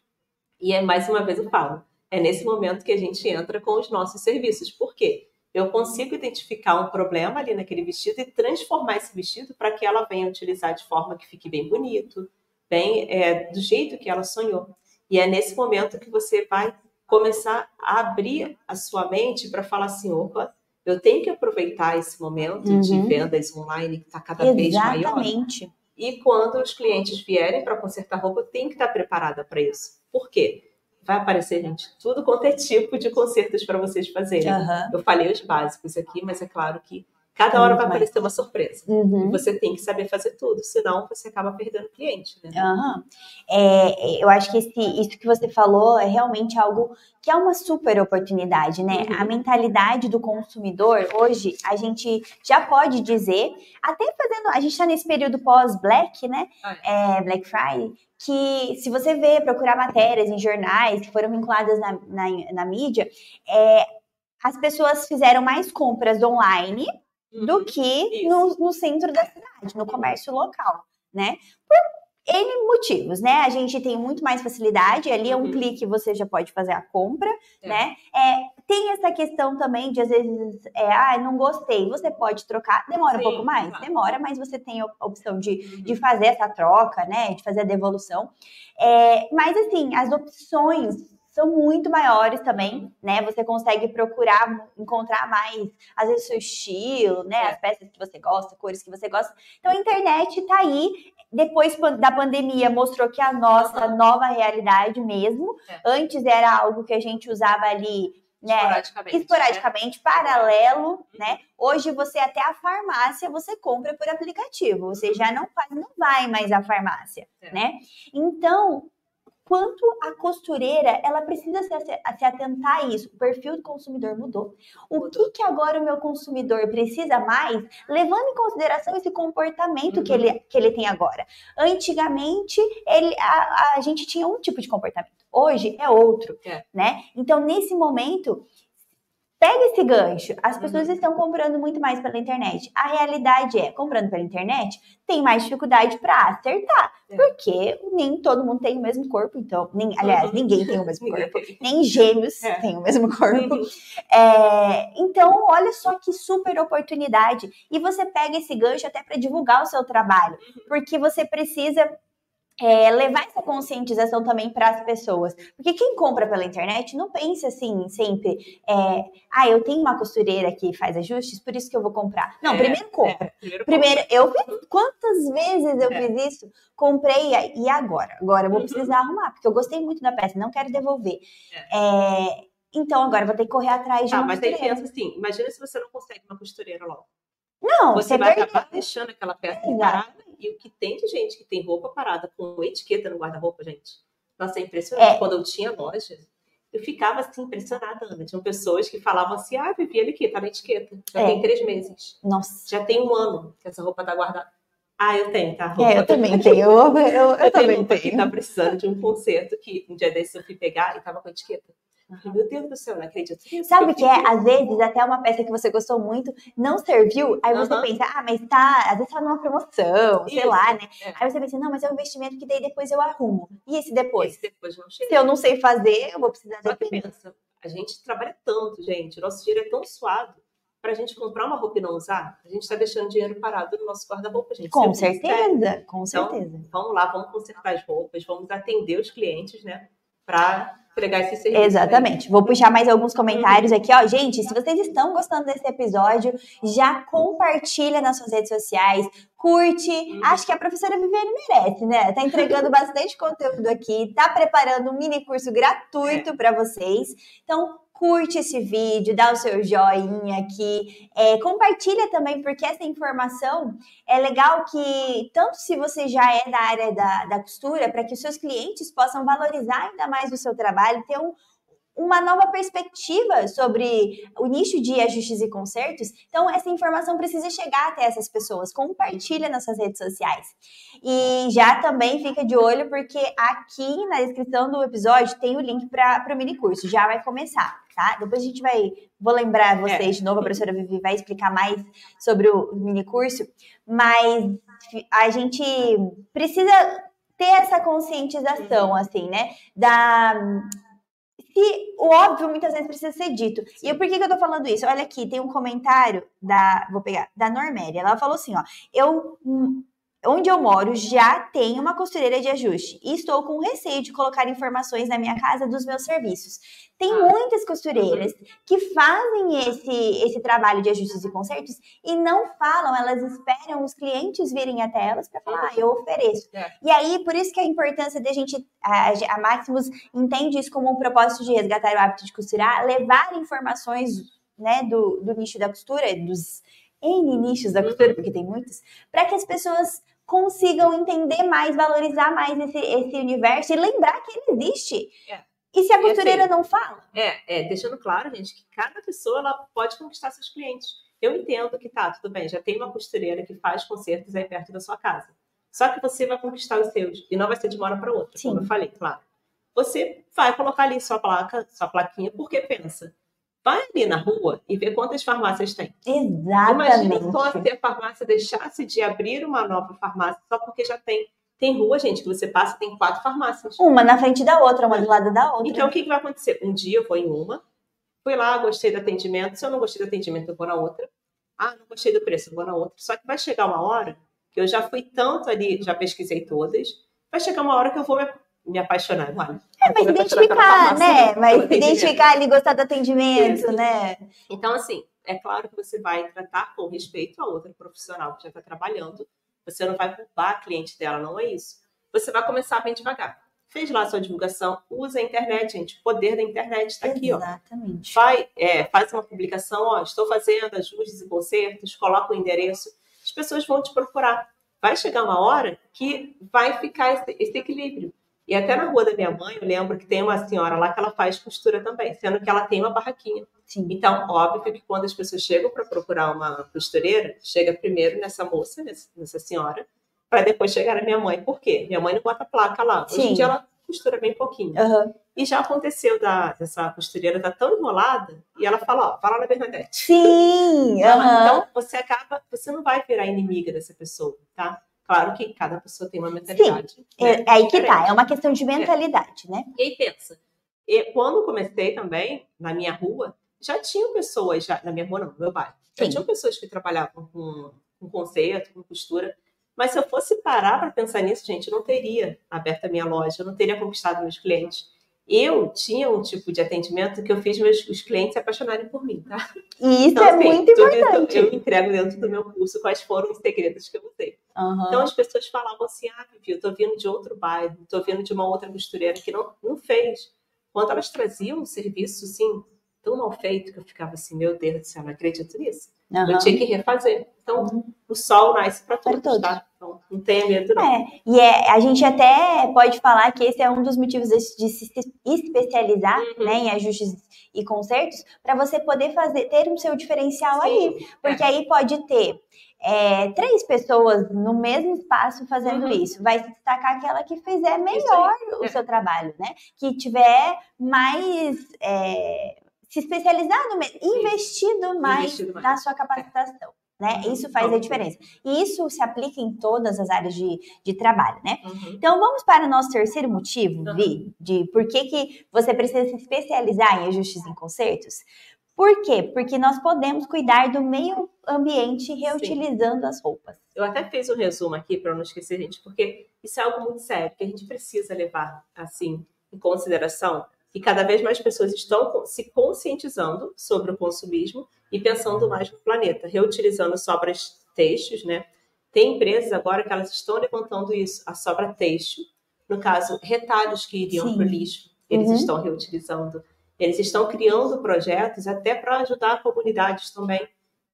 E é mais uma vez eu falo, é nesse momento que a gente entra com os nossos serviços. Por quê? Eu consigo identificar um problema ali naquele vestido e transformar esse vestido para que ela venha utilizar de forma que fique bem bonito, bem é, do jeito que ela sonhou. E é nesse momento que você vai começar a abrir a sua mente para falar assim, opa, eu tenho que aproveitar esse momento de Uhum. vendas online que está cada vez maior. Exatamente. E quando os clientes vierem para consertar roupa, eu tenho que estar preparada para isso. Por quê? Vai aparecer, gente, tudo quanto é tipo de consertos para vocês fazerem. Aham. Eu falei os básicos aqui, mas é claro que cada hora vai aparecer uma surpresa. Uhum. você tem que saber fazer tudo, senão você acaba perdendo o cliente, né? Aham. É, eu acho que esse- isso que você falou é realmente algo que é uma super oportunidade, né? Uhum. A mentalidade do consumidor, hoje, a gente já pode dizer, até fazendo, a gente está nesse período pós-Black, né? É, Black Friday, que se você vê, procurar matérias em jornais que foram vinculadas na, na, na mídia, é, as pessoas fizeram mais compras online do Uhum. que no, no centro da cidade, no comércio local, né? Por N motivos, né? A gente tem muito mais facilidade, ali é um Uhum. clique você já pode fazer a compra, É. né? É, tem essa questão também de, às vezes, é, ah, não gostei, você pode trocar, demora Sim, um pouco mais? claro. Demora, mas você tem a opção de Uhum. de fazer essa troca, né? De fazer a devolução. É, mas assim, as opções são muito maiores também, né? Você consegue procurar, encontrar mais, às vezes, seu estilo, né? É. As peças que você gosta, cores que você gosta. Então a internet tá aí. Depois da pandemia mostrou que é a nossa nova realidade mesmo. É. Antes era algo que a gente usava ali, né? Esporadicamente. esporadicamente, paralelo, né? Hoje você até a farmácia você compra por aplicativo, você já não faz, não vai mais à farmácia, É. né? Então, quanto a costureira, ela precisa se, se atentar a isso. O perfil do consumidor mudou. O que que agora o meu consumidor precisa mais, levando em consideração esse comportamento que, Uhum. ele, que ele tem agora. Antigamente, ele, a, a gente tinha um tipo de comportamento. Hoje é outro, É. né? Então, nesse momento, pega esse gancho. As pessoas Uhum. estão comprando muito mais pela internet. A realidade é, comprando pela internet, tem mais dificuldade para acertar, É. porque nem todo mundo tem o mesmo corpo, então, nem, aliás, Uhum. ninguém tem o mesmo corpo, nem gêmeos É. têm o mesmo corpo. Uhum. É, então, olha só que super oportunidade. E você pega esse gancho até para divulgar o seu trabalho, porque você precisa é, levar essa conscientização também para as pessoas. Porque quem compra pela internet não pensa assim sempre, é, ah, eu tenho uma costureira que faz ajustes, por isso que eu vou comprar. Não, É, primeiro compra. é, primeiro Primeiro, eu fiz. Quantas vezes eu É. fiz isso? Comprei e agora? Agora eu vou Uhum. precisar arrumar, porque eu gostei muito da peça, não quero devolver. É, então agora eu vou ter que correr atrás de Tá, uma mas costureira. pensa assim, imagina se você não consegue uma costureira logo. Não, Você, você vai perdeu. acabar deixando aquela peça Exato. parada. E o que tem de gente que tem roupa parada com etiqueta no guarda-roupa, gente. Nossa, é impressionante. É. Quando eu tinha loja, eu ficava assim impressionada, Ana. Tinham pessoas que falavam assim: ah, Vivi, olha aqui, tá na etiqueta. Já É. tem três meses. Nossa. Já tem um ano que essa roupa tá guardada. Ah, eu tenho, tá? Roupa É, eu tá- também tenho. Eu, eu, eu Eu tenho também que tenho. tá precisando de um conserto que um dia desses eu fui pegar e tava com a etiqueta. Meu Deus do céu, não acredito nisso. Sabe o que é? fiquei- Às vezes, até uma peça que você gostou muito não serviu, aí você pensa, ah, mas tá, às vezes tá numa promoção, sei Isso, lá, né? é. Aí você pensa, não, mas é um investimento que daí depois eu arrumo. E esse depois? Esse depois não chega. Se eu não sei fazer, eu vou precisar Só que depender. pensa, a gente trabalha tanto, gente, o nosso dinheiro é tão suado para a gente comprar uma roupa e não usar, a gente está deixando dinheiro parado no nosso guarda-roupa, gente. Com é certeza, com Então, certeza. Vamos lá, vamos consertar as roupas, vamos atender os clientes, né? Para entregar esse serviço. Exatamente. Vou puxar mais alguns comentários aqui, ó. Gente, se vocês estão gostando desse episódio, já compartilha nas suas redes sociais, curte. Uhum. Acho que a professora Viviane merece, né? Tá entregando bastante conteúdo aqui, tá preparando um mini curso gratuito para vocês. Então, curte esse vídeo, dá o seu joinha aqui, é, compartilha também, porque essa informação é legal que, tanto se você já é da área da, da costura, para que os seus clientes possam valorizar ainda mais o seu trabalho, ter um, uma nova perspectiva sobre o nicho de ajustes e consertos. Então, essa informação precisa chegar até essas pessoas. Compartilha nas suas redes sociais. E já também fica de olho, porque aqui na descrição do episódio tem o link para o mini curso. Já vai começar, tá? Depois a gente vai. Vou lembrar vocês é. de novo, a professora Vivi vai explicar mais sobre o mini curso, mas a gente precisa ter essa conscientização, assim, né? Da e o óbvio muitas vezes precisa ser dito. E por que, que eu tô falando isso? Olha aqui, tem um comentário da. Vou pegar, da Norméria. Ela falou assim: ó, eu onde eu moro já tem uma costureira de ajuste e estou com receio de colocar informações na minha casa dos meus serviços. Tem ah. muitas costureiras uhum. que fazem esse, esse trabalho de ajustes e consertos e não falam, elas esperam os clientes virem até elas para falar, ah, eu ofereço. É. E aí, por isso que a importância de a gente, a, a Maximus entende isso como um propósito de resgatar o hábito de costurar, levar informações né, do, do nicho da costura, dos N nichos da costura, porque tem muitos, para que as pessoas consigam entender mais, valorizar mais esse, esse universo e lembrar que ele existe. É. E se a costureira assim, não fala? É, é, deixando claro, gente, que cada pessoa ela pode conquistar seus clientes. Eu entendo que tá, tudo bem, já tem uma costureira que faz concertos aí perto da sua casa. Só que você vai conquistar os seus e não vai ser de uma hora para outra, Sim. como eu falei, claro. Você vai colocar ali sua placa, sua plaquinha, porque pensa, Vai ali na rua e vê quantas farmácias tem. Exatamente. Imagina só se a farmácia deixasse de abrir uma nova farmácia só porque já tem. Tem rua, gente, que você passa tem quatro farmácias. Uma na frente da outra, uma do lado da outra. Então, o que, que vai acontecer? Um dia eu vou em uma, fui lá, gostei do atendimento. Se eu não gostei do atendimento, eu vou na outra. Ah, não gostei do preço, eu vou na outra. Só que vai chegar uma hora que eu já fui tanto ali, já pesquisei todas, vai chegar uma hora que eu vou me apaixonar. Olha, é, mas identificar, né? Mas identificar ali, gostar do atendimento, né? Então, assim, é claro que você vai tratar com respeito a outra profissional que já está trabalhando. Você não vai culpar a cliente dela, não é isso. Você vai começar bem devagar. Fez lá a sua divulgação, usa a internet, gente. O poder da internet está aqui, ó. Exatamente. Vai, é, faz uma publicação, ó, estou fazendo ajustes e consertos, coloca o endereço. As pessoas vão te procurar. Vai chegar uma hora que vai ficar esse, esse equilíbrio e até na rua da minha mãe, eu lembro que tem uma senhora lá que ela faz costura também, sendo que ela tem uma barraquinha. Sim. Então, óbvio que quando as pessoas chegam para procurar uma costureira, chega primeiro nessa moça, nessa senhora, para depois chegar na minha mãe. Por quê? Minha mãe não bota placa lá. Hoje Sim. em dia ela costura bem pouquinho. Uhum. E já aconteceu da, dessa costureira tá tão enrolada e ela fala, ó, fala na Bernadette. Sim! Uhum. Então, você acaba, você não vai virar inimiga dessa pessoa, tá? Claro que cada pessoa tem uma mentalidade. Sim, né? é, aí que tá, é uma questão de mentalidade, é. né? E aí pensa, e quando comecei também, na minha rua, já tinham pessoas, já, na minha rua não, no meu bairro, já Sim. tinham pessoas que trabalhavam com, com conceito, com costura, mas se eu fosse parar para pensar nisso, gente, eu não teria aberto a minha loja, eu não teria conquistado meus clientes eu tinha um tipo de atendimento que eu fiz meus os clientes se apaixonarem por mim, tá? E isso então, é assim, muito importante. Eu, eu entrego dentro do meu curso quais foram os segredos que eu usei. Uhum. Então as pessoas falavam assim: ah, Vivi, eu tô vindo de outro bairro, tô vindo de uma outra costureira que não, não fez. Quando elas traziam um serviço assim, tão mal feito que eu ficava assim, meu Deus do céu, não acredito nisso. Uhum. Eu tinha que refazer. Então, uhum. o sol nasce para todos, todos, tá? Então, não tenha medo, não. É, e é, a gente até pode falar que esse é um dos motivos de, se especializar uhum. né, em ajustes e consertos, para você poder fazer, ter um seu diferencial Sim. aí. Porque é. aí pode ter é, três pessoas no mesmo espaço fazendo uhum. isso. Vai se destacar aquela que fizer melhor o é. seu trabalho, né? Que tiver mais. É, se especializar no investido mais, investido mais. na sua capacitação. Né? Uhum. Isso faz a diferença. E isso se aplica em todas as áreas de, de trabalho, né? Uhum. Então vamos para o nosso terceiro motivo, uhum. Vi, de por que, que você precisa se especializar em ajustes em concertos. Por quê? Porque nós podemos cuidar do meio ambiente reutilizando Sim. as roupas. Eu até fiz um resumo aqui para não esquecer, gente, porque isso é algo muito sério que a gente precisa levar assim em consideração E cada vez mais pessoas estão se conscientizando sobre o consumismo e pensando mais no planeta, reutilizando sobras têxteis, né? Tem empresas agora que elas estão levantando isso, a sobra têxtil, no caso, retalhos que iriam para o lixo, eles uhum. estão reutilizando. Eles estão criando projetos até para ajudar comunidades também,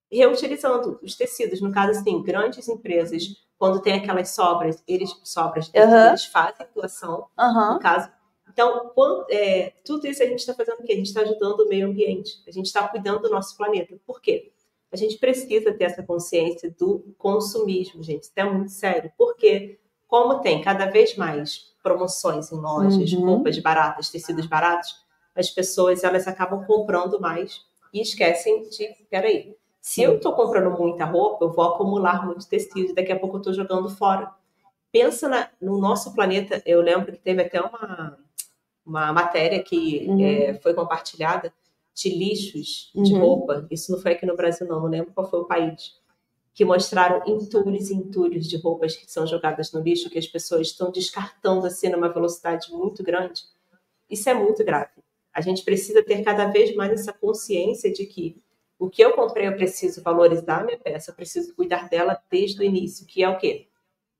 reutilizando os tecidos. No caso, assim, grandes empresas, quando tem aquelas sobras, eles sobras, uhum. eles fazem doação. Uhum. No caso, então, quando, é, tudo isso a gente está fazendo o quê? A gente está ajudando o meio ambiente, a gente está cuidando do nosso planeta. Por quê? A gente precisa ter essa consciência do consumismo, gente. Isso é muito sério. Porque, como tem cada vez mais promoções em lojas, uhum. roupas baratas, tecidos baratos, as pessoas elas acabam comprando mais e esquecem de, peraí, se eu estou comprando muita roupa, eu vou acumular muito tecido e daqui a pouco eu estou jogando fora. Pensa na, no nosso planeta, eu lembro que teve até uma, uma matéria que uhum. é, foi compartilhada de lixos de uhum. roupa. Isso não foi aqui no Brasil, não, não lembro qual foi o país. Que mostraram entulhos e entulhos de roupas que são jogadas no lixo, que as pessoas estão descartando assim numa velocidade muito grande. Isso é muito grave. A gente precisa ter cada vez mais essa consciência de que o que eu comprei eu preciso valorizar a minha peça, eu preciso cuidar dela desde o início, que é o quê?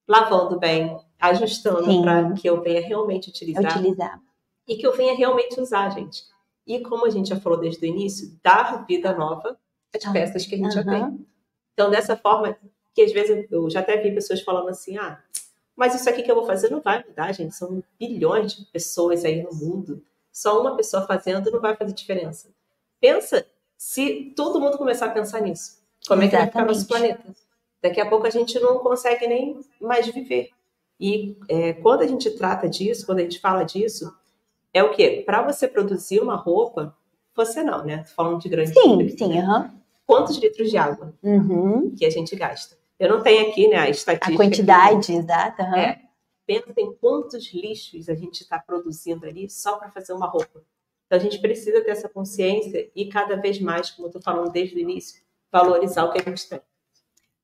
Lavando bem, ajustando para que eu venha realmente utilizar. utilizar e que eu venha realmente usar, gente. E como a gente já falou desde o início, dar vida nova às peças que a gente uhum. já tem. Então, dessa forma, que às vezes eu já até vi pessoas falando assim, ah, mas isso aqui que eu vou fazer não vai mudar, gente. São bilhões de pessoas aí no mundo. Só uma pessoa fazendo não vai fazer diferença. Pensa se todo mundo começar a pensar nisso. Como é que vai ficar nosso planeta? Daqui a pouco a gente não consegue nem mais viver. E é, quando a gente trata disso, quando a gente fala disso, é o quê? Para você produzir uma roupa, você não, né? Tô falando de grande Sim, sim, aham. Uhum. Quantos litros de água uhum. que a gente gasta? Eu não tenho aqui, né, a estatística. A quantidade exata. Uhum. É. Pensa em quantos lixos a gente está produzindo ali só para fazer uma roupa. Então a gente precisa ter essa consciência e cada vez mais, como eu estou falando desde o início, valorizar o que a gente tem.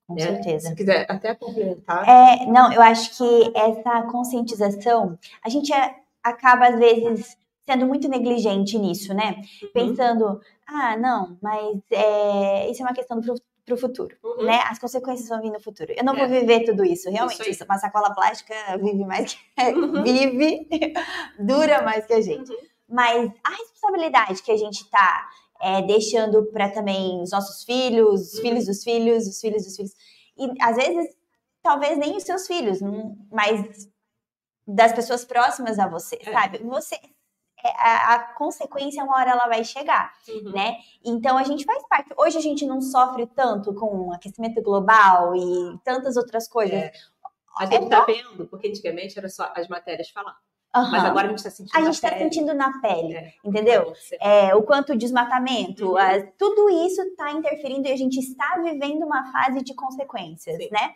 Com né? certeza. Se quiser até complementar. É, não, eu acho que essa conscientização, a gente é acaba, às vezes, sendo muito negligente nisso, né? Uhum. Pensando, ah, não, mas é, isso é uma questão pro, pro futuro, uhum. né? As consequências vão vir no futuro. Eu não é. vou viver tudo isso, realmente. Isso, uma sacola plástica vive mais que uhum. vive, dura mais que a gente. Uhum. Mas a responsabilidade que a gente tá é, deixando para também os nossos filhos, os uhum. filhos dos filhos, os filhos dos filhos, e às vezes talvez nem os seus filhos, mas das pessoas próximas a você, é. sabe? Você é, a, a, consequência uma hora ela vai chegar, uhum. né? Então a gente faz parte. Hoje a gente não sofre tanto com aquecimento global e tantas outras coisas. É. A gente está vendo, porque antigamente era só as matérias falar. Uhum. Mas agora a gente está sentindo A gente está sentindo na pele, é. entendeu? É, o quanto desmatamento, uhum. as, tudo isso está interferindo e a gente está vivendo uma fase de consequências, Sim. né?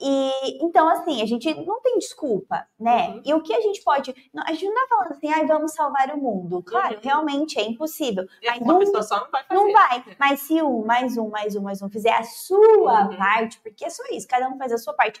E então, assim, a gente não tem desculpa, né? Uhum. E o que a gente pode. a gente não tá falando assim, ai, vamos salvar o mundo. Claro, uhum. realmente é impossível. Mas uma um, pessoa só não vai fazer. Não vai. Mas se um, mais um, mais um, mais um fizer a sua uhum. parte, porque é só isso, cada um faz a sua parte.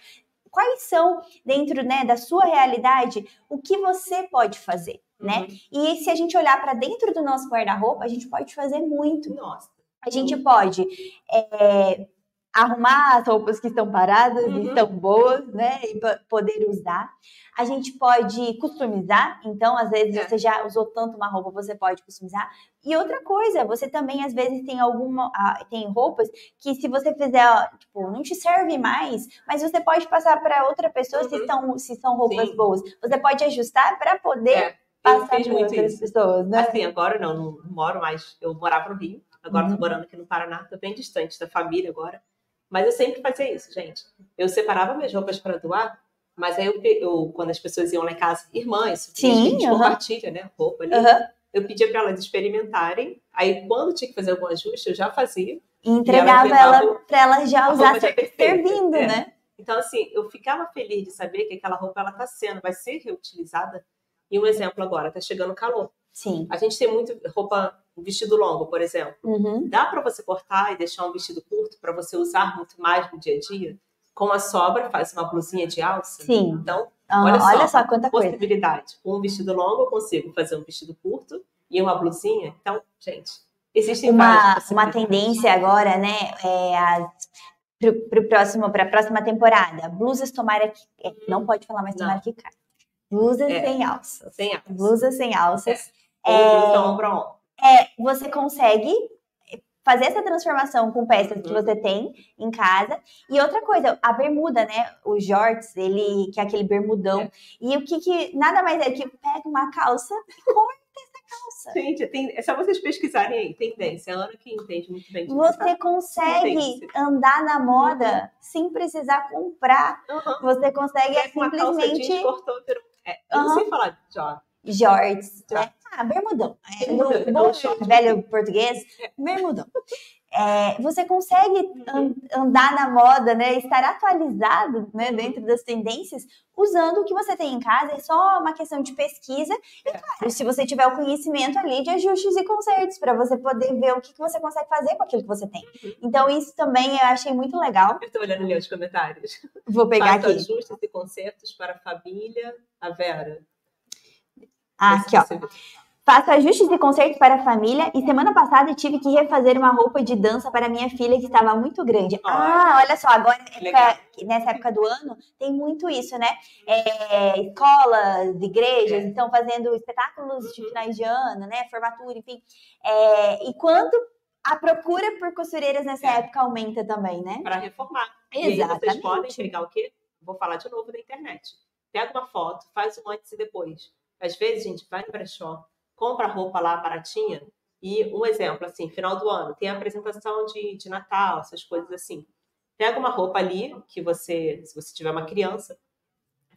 Quais são, dentro né, da sua realidade, o que você pode fazer, né? Uhum. E se a gente olhar para dentro do nosso guarda-roupa, a gente pode fazer muito. Nossa. A gente pode é, arrumar as roupas que estão paradas uhum. e estão boas, né? E poder usar. A gente pode customizar, então, às vezes é. você já usou tanto uma roupa, você pode customizar. E outra coisa, você também às vezes tem alguma tem roupas que se você fizer, tipo, não te serve mais, mas você pode passar para outra pessoa uhum. se são se são roupas Sim. boas. Você pode ajustar para poder é. passar para outras isso. pessoas, né? Assim, agora não, não moro mais, eu morava no Rio, agora uhum. tô morando aqui no Paraná, tô bem distante da família agora. Mas eu sempre fazia isso, gente. Eu separava minhas roupas para doar, mas aí eu, eu, quando as pessoas iam lá em casa, irmãs, Sim, a gente uh -huh. compartilha, né, roupa ali. Uh -huh. Eu pedia para elas experimentarem. Aí quando tinha que fazer algum ajuste, eu já fazia. E entregava e ela para ela já usar já servindo, é. né? Então assim, eu ficava feliz de saber que aquela roupa ela tá sendo, vai ser reutilizada. E um exemplo agora, tá chegando calor. Sim. A gente tem muito roupa um vestido longo, por exemplo. Uhum. Dá para você cortar e deixar um vestido curto para você usar muito mais no dia a dia? Com a sobra, faz uma blusinha de alça. Sim. Então, Ah, Olha olha, só, só, quanta coisa. possibilidade. Com um vestido longo, eu consigo fazer um vestido curto e uma blusinha. Então, gente, existem Uma, uma tendência agora, né, é pro, pro próximo, pra próxima temporada. Blusas tomara que. é, não pode falar mais Não. tomara que cai. Blusas É. sem alças. Sem alça. Blusas sem alças. Ou É, blusa ombro a ombro. Você consegue fazer essa transformação com peças que Uhum. você tem em casa. E outra coisa, a bermuda, né? O jorts, ele que é aquele bermudão. É. E o que que nada mais é que pega uma calça e corta essa calça. Gente, tem, é só vocês pesquisarem aí, tendência. A Ana que entende muito bem. Você consegue andar na moda sem precisar comprar. Aham. Você consegue é Pega uma calça jeans, simplesmente cortou, virou... É, eu não Aham. sei falar jorts, Tá. né? Ah, bermudão. É, no é bom short. velho português, bermudão. É, você consegue an- andar na moda, né? Estar atualizado né, dentro das tendências usando o que você tem em casa. É só uma questão de pesquisa. E, É. claro, se você tiver o conhecimento ali de ajustes e consertos, para você poder ver o que, que você consegue fazer com aquilo que você tem. Uhum. Então, isso também eu achei muito legal. Eu tô olhando ali os comentários. Vou pegar Faço aqui. ajustes e concertos para a família. A Vera. Ah, aqui, ó. Faço ajustes e concertos para a família e semana passada tive que refazer uma roupa de dança para minha filha que estava muito grande. Ah, olha só, agora época- nessa época do ano tem muito isso, né? É, escolas, igrejas É. estão fazendo espetáculos de finais de ano, né? Formatura, enfim. É, e quando a procura por costureiras nessa É. época aumenta também, né? Para reformar. E aí vocês Exatamente. podem pegar o quê? Vou falar de novo da internet. Pega uma foto, faz um antes e depois. Às vezes, gente, vai no brechó, compra roupa lá baratinha e um exemplo, assim, final do ano, tem a apresentação de, de Natal, essas coisas assim. Pega uma roupa ali, que você, se você tiver uma criança,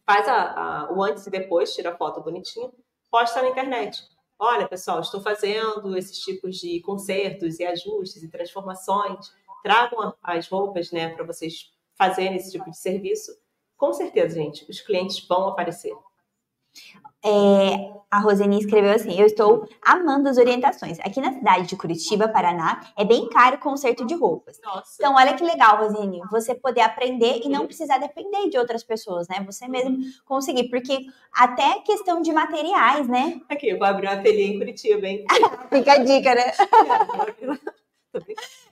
faz a, a- o antes e depois, tira a foto bonitinha, posta na internet. Olha, pessoal, estou fazendo esses tipos de consertos e ajustes e transformações. Tragam as roupas, né, para vocês fazerem esse tipo de serviço. Com certeza, gente, os clientes vão aparecer. É, a Roseni escreveu assim: Eu estou amando as orientações. Aqui na cidade de Curitiba, Paraná, é bem caro o conserto de roupas. Nossa. Então, olha que legal, Rosine, você poder aprender e não precisar depender de outras pessoas, né? Você mesmo conseguir, porque até questão de materiais, né? Aqui, eu vou abrir um ateliê em Curitiba, hein? Fica a dica, né?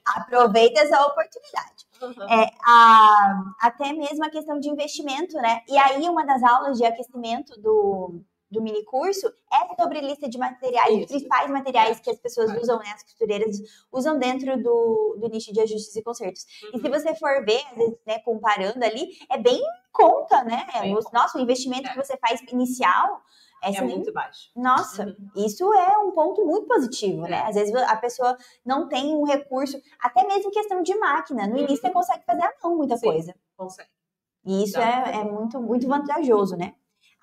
Aproveita essa oportunidade. Uhum. É, a- até mesmo a questão de investimento, né? E aí, uma das aulas de aquecimento do, do mini curso é sobre lista de materiais, os Isso. principais materiais que as pessoas usam, né? As costureiras usam dentro do, do nicho de ajustes e consertos. E se Uhum. você for ver, às vezes, né, comparando ali, é bem em conta, né? Bem em O, nossa, o investimento É. que você faz inicial é, É você nem- muito baixo. Nossa, Uhum. isso é um ponto muito positivo, né? É. Às vezes a pessoa não tem um recurso, até mesmo questão de máquina. No início você consegue fazer à mão muita Sim. coisa. Consegue. E isso é, é muito, muito vantajoso, né?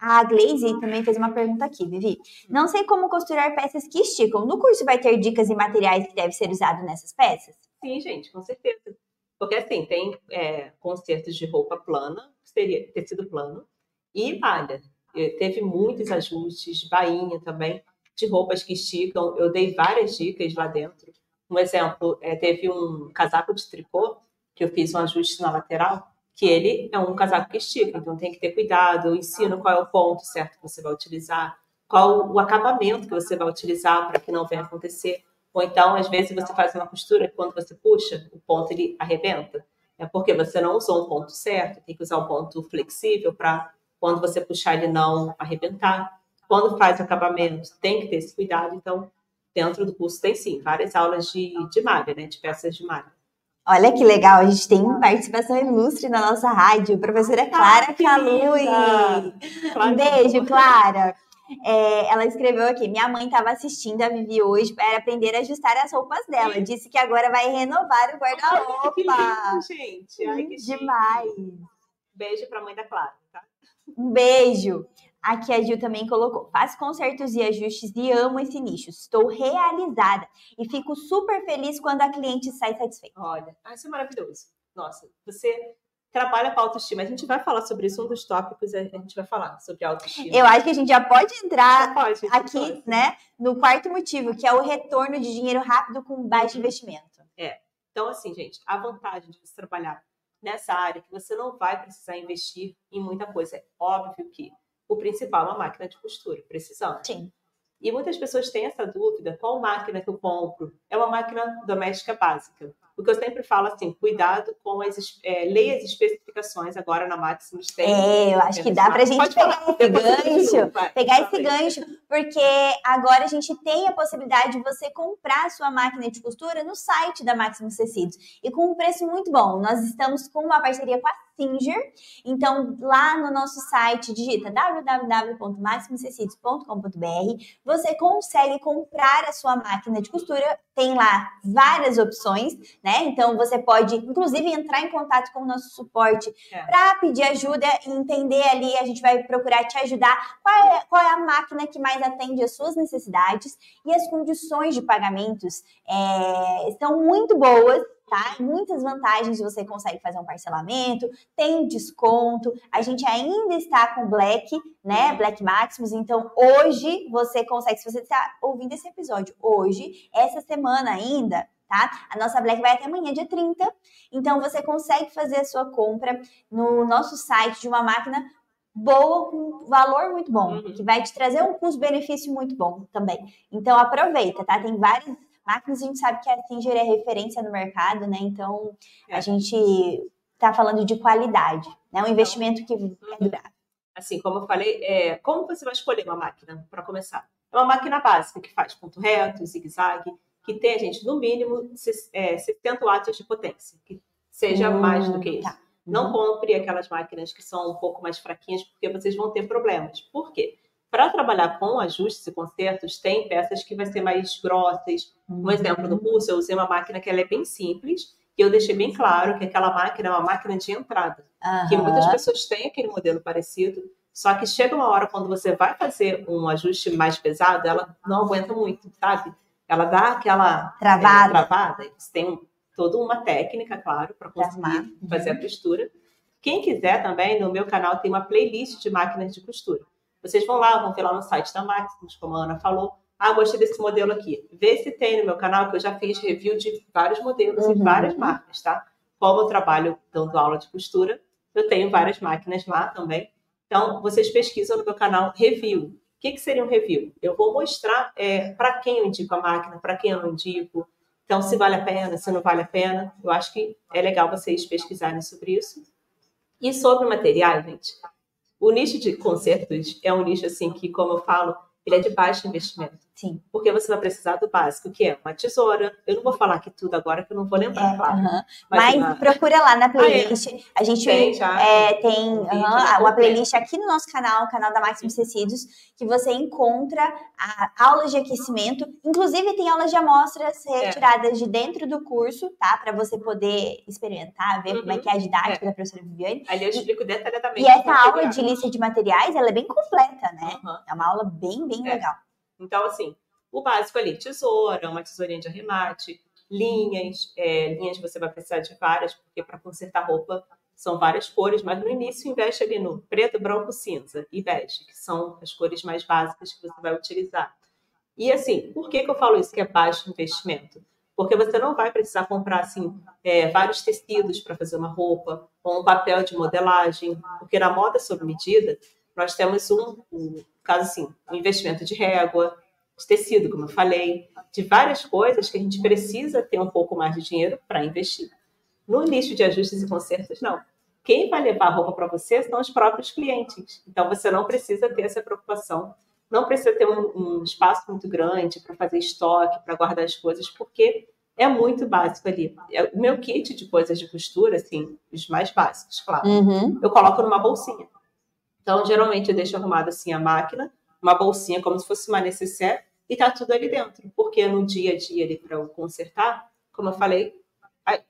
A Glaze também fez uma pergunta aqui, Vivi. Não sei como costurar peças que esticam. No curso vai ter dicas e materiais que devem ser usados nessas peças? Sim, gente, com certeza. Porque assim, tem é, concertos de roupa plana, que seria tecido plano, e malha. Eh, Teve muitos ajustes, bainha também, de roupas que esticam. Eu dei várias dicas lá dentro. Um exemplo, eh, teve um casaco de tricô, que eu fiz um ajuste na lateral, que ele é um casaco que estica, então tem que ter cuidado. Eu ensino qual é o ponto certo que você vai utilizar, qual o acabamento que você vai utilizar para que não venha acontecer. Ou então, às vezes, você faz uma costura que quando você puxa, o ponto ele arrebenta. É porque você não usou um ponto certo, tem que usar um ponto flexível para quando você puxar ele não arrebentar. Quando faz o acabamento, tem que ter esse cuidado. Então, dentro do curso tem sim várias aulas de, de malha, né? De peças de malha. Olha que legal, a gente tem participação ilustre na nossa rádio, professora Clara que Calui. Claro um beijo. Clara. É, ela escreveu aqui: minha mãe estava assistindo a Vivi hoje para aprender a ajustar as roupas dela. Disse que agora vai renovar o guarda-roupa. gente. Ai, que. Demais. Beijo para a mãe da Clara? Um beijo. Aqui a Gil também colocou: faço consertos e ajustes e amo esse nicho. Estou realizada e fico super feliz quando a cliente sai satisfeita. Olha, ah, isso é maravilhoso. Nossa, você trabalha com autoestima. A gente vai falar sobre isso, um dos tópicos a gente vai falar sobre autoestima. Eu acho que a gente já pode entrar pode, aqui, pode. né, no quarto motivo, que é o retorno de dinheiro rápido com baixo investimento. Então, assim, gente, a vantagem de você trabalhar nessa área que você não vai precisar investir em muita coisa. É óbvio que o principal é uma máquina de costura, precisamos. Sim. E muitas pessoas têm essa dúvida: qual máquina que eu compro? É uma máquina doméstica básica. O que eu sempre falo assim, cuidado com as é, leia as especificações agora na Maximus tem. É, eu acho que dá para a gente pegar esse gancho, pegar esse gancho, porque agora a gente tem a possibilidade de você comprar a sua máquina de costura no site da Maximus Tecidos e com um preço muito bom. Nós estamos com uma parceria com a Singer. Então, lá no nosso site, digita www.maximumtecidos.com.br, você consegue comprar a sua máquina de costura. Tem lá várias opções, né? Então, você pode, inclusive, entrar em contato com o nosso suporte é. para pedir ajuda e entender ali. A gente vai procurar te ajudar qual é, qual é a máquina que mais atende às suas necessidades e as condições de pagamentos é, estão muito boas tá? Muitas vantagens você consegue fazer um parcelamento, tem desconto. A gente ainda está com Black, né? Black Maximus. Então, hoje você consegue, se você está ouvindo esse episódio hoje, essa semana ainda, tá? A nossa Black vai até amanhã, dia 30. Então, você consegue fazer a sua compra no nosso site de uma máquina boa, com valor muito bom, uhum. que vai te trazer um custo-benefício muito bom também. Então, aproveita, tá? Tem vários máquinas, a gente sabe que a Singer é referência no mercado, né? Então, é. a gente está falando de qualidade, né? Um investimento que é durável. Assim, como eu falei, é, como você vai escolher uma máquina para começar? É uma máquina básica que faz ponto reto, zigue-zague, que tem, gente, no mínimo é, 70 watts de potência, que seja hum, mais do que isso. Tá. Não uhum. compre aquelas máquinas que são um pouco mais fraquinhas, porque vocês vão ter problemas. Por quê? Para trabalhar com ajustes e consertos, tem peças que vai ser mais grossas. Um uhum. exemplo do curso, eu usei uma máquina que ela é bem simples, e eu deixei bem claro que aquela máquina é uma máquina de entrada. Uhum. Que muitas pessoas têm aquele modelo parecido, só que chega uma hora quando você vai fazer um ajuste mais pesado, ela não aguenta muito, sabe? Ela dá aquela travada. É, travada. Você tem toda uma técnica, claro, para conseguir fazer a uhum. costura. Quem quiser também, no meu canal tem uma playlist de máquinas de costura. Vocês vão lá, vão ver lá no site da Maximus, como a Ana falou. Ah, gostei desse modelo aqui. Vê se tem no meu canal, que eu já fiz review de vários modelos uhum. e várias marcas, tá? Como eu trabalho dando aula de costura, eu tenho várias máquinas lá também. Então, vocês pesquisam no meu canal review. O que, que seria um review? Eu vou mostrar é, para quem eu indico a máquina, para quem eu não indico. Então, se vale a pena, se não vale a pena. Eu acho que é legal vocês pesquisarem sobre isso. E sobre materiais, gente, o nicho de concertos é um nicho assim que, como eu falo, ele é de baixo investimento. Sim. Porque você vai precisar do básico, que é uma tesoura. Eu não vou falar aqui tudo agora, que eu não vou lembrar, é, claro. Uh -huh. Mas, uma... procura lá na playlist. Ah, é. A gente tem, já, é, tem um uh -huh, uma playlist aqui no nosso canal, o canal da Máximos Tecidos, que você encontra aulas de aquecimento. Inclusive, tem aulas de amostras é. retiradas é. de dentro do curso, tá? Para você poder experimentar, ver como é que é a didática é. da professora Viviane. Ali eu explico detalhadamente. E essa aula de lista de materiais, ela é bem completa, né? É uma aula bem, bem é. legal. Então, assim, o básico ali, tesoura, uma tesourinha de arremate, linhas, é, linhas você vai precisar de várias, porque para consertar roupa são várias cores, mas no início investe ali no preto, branco, cinza e bege, que são as cores mais básicas que você vai utilizar. E assim, por que, que eu falo isso que é baixo investimento? Porque você não vai precisar comprar assim é, vários tecidos para fazer uma roupa ou um papel de modelagem, porque na moda sob medida nós temos um, um caso assim, um investimento de régua, de tecido, como eu falei, de várias coisas que a gente precisa ter um pouco mais de dinheiro para investir. No nicho de ajustes e consertos, não. Quem vai levar a roupa para você são os próprios clientes. Então você não precisa ter essa preocupação, não precisa ter um, um espaço muito grande para fazer estoque, para guardar as coisas, porque é muito básico ali. É, o meu kit de coisas de costura, assim, os mais básicos, claro, uhum. eu coloco numa bolsinha. Então, geralmente, eu deixo arrumado assim a máquina, uma bolsinha como se fosse uma necessaire, e tá tudo ali dentro. Porque no dia a dia ali para eu consertar, como eu falei,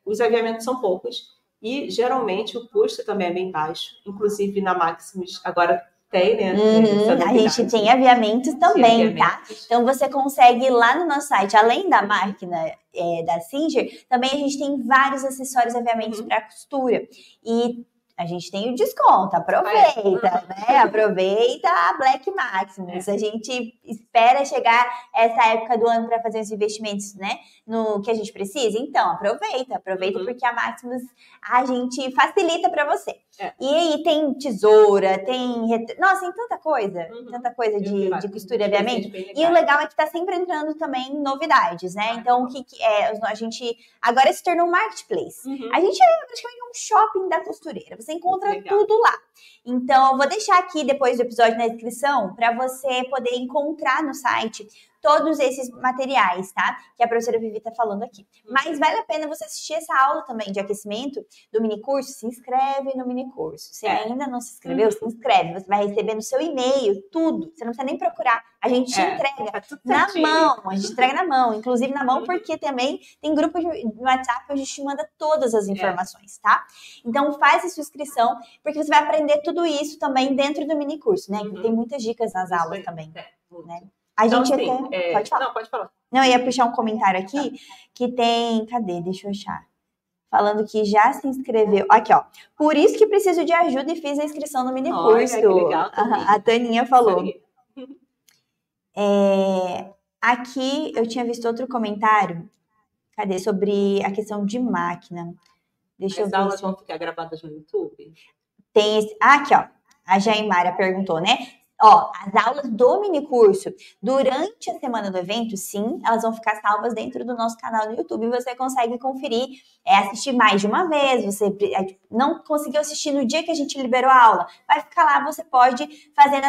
os aviamentos são poucos e geralmente o custo também é bem baixo. Inclusive na Maximus agora tem, né? Uhum, a gente tem aviamentos também, tá? aviamentos. tá? Então você consegue ir lá no nosso site, além da máquina é, da Singer, também a gente tem vários acessórios e aviamentos uhum. para costura. E a gente tem o desconto, aproveita, né? Aproveita a Black Maximus. É. A gente espera chegar essa época do ano para fazer os investimentos, né? No que a gente precisa. Então, aproveita, aproveita uhum. porque a Maximus a gente facilita para você. É. E aí tem tesoura, tem. Nossa, tem tanta coisa, uhum. tanta coisa de, de costura e aviamento. E o legal é que tá sempre entrando também novidades, né? Então, o que, que é? A gente agora se tornou um marketplace. Uhum. A gente é praticamente um shopping da costureira. Você encontra tudo lá. Então, eu vou deixar aqui depois do episódio na descrição para você poder encontrar no site todos esses materiais, tá? Que a professora Vivi tá falando aqui. Uhum. Mas vale a pena você assistir essa aula também de aquecimento do mini curso. Se inscreve no mini curso. Se é. ainda não se inscreveu, uhum. se inscreve. Você vai receber no seu e-mail tudo. Você não precisa nem procurar. A gente é. entrega tá na mão. A gente entrega na mão. Inclusive na mão, uhum. porque também tem grupo no WhatsApp onde a gente manda todas as é. informações, é. tá? Então faz a sua inscrição, porque você vai aprender tudo isso também dentro do mini curso, né? Uhum. Tem muitas dicas nas aulas também. É, né? A então, gente assim, até. É... Pode falar. Não, pode falar. Não, eu ia puxar um comentário aqui que tem. Cadê? Deixa eu achar. Falando que já se inscreveu. Aqui, ó. Por isso que preciso de ajuda e fiz a inscrição no mini curso. Olha, que legal a Taninha falou. É, aqui eu tinha visto outro comentário. Cadê? Sobre a questão de máquina. Deixa As eu ver. As aulas vão ficar gravadas no YouTube? Tem esse. Ah, aqui, ó. A Jaimara perguntou, né? Ó, as aulas do mini curso durante a semana do evento, sim, elas vão ficar salvas dentro do nosso canal no YouTube. Você consegue conferir, é, assistir mais de uma vez. Você é, não conseguiu assistir no dia que a gente liberou a aula, vai ficar lá. Você pode fazer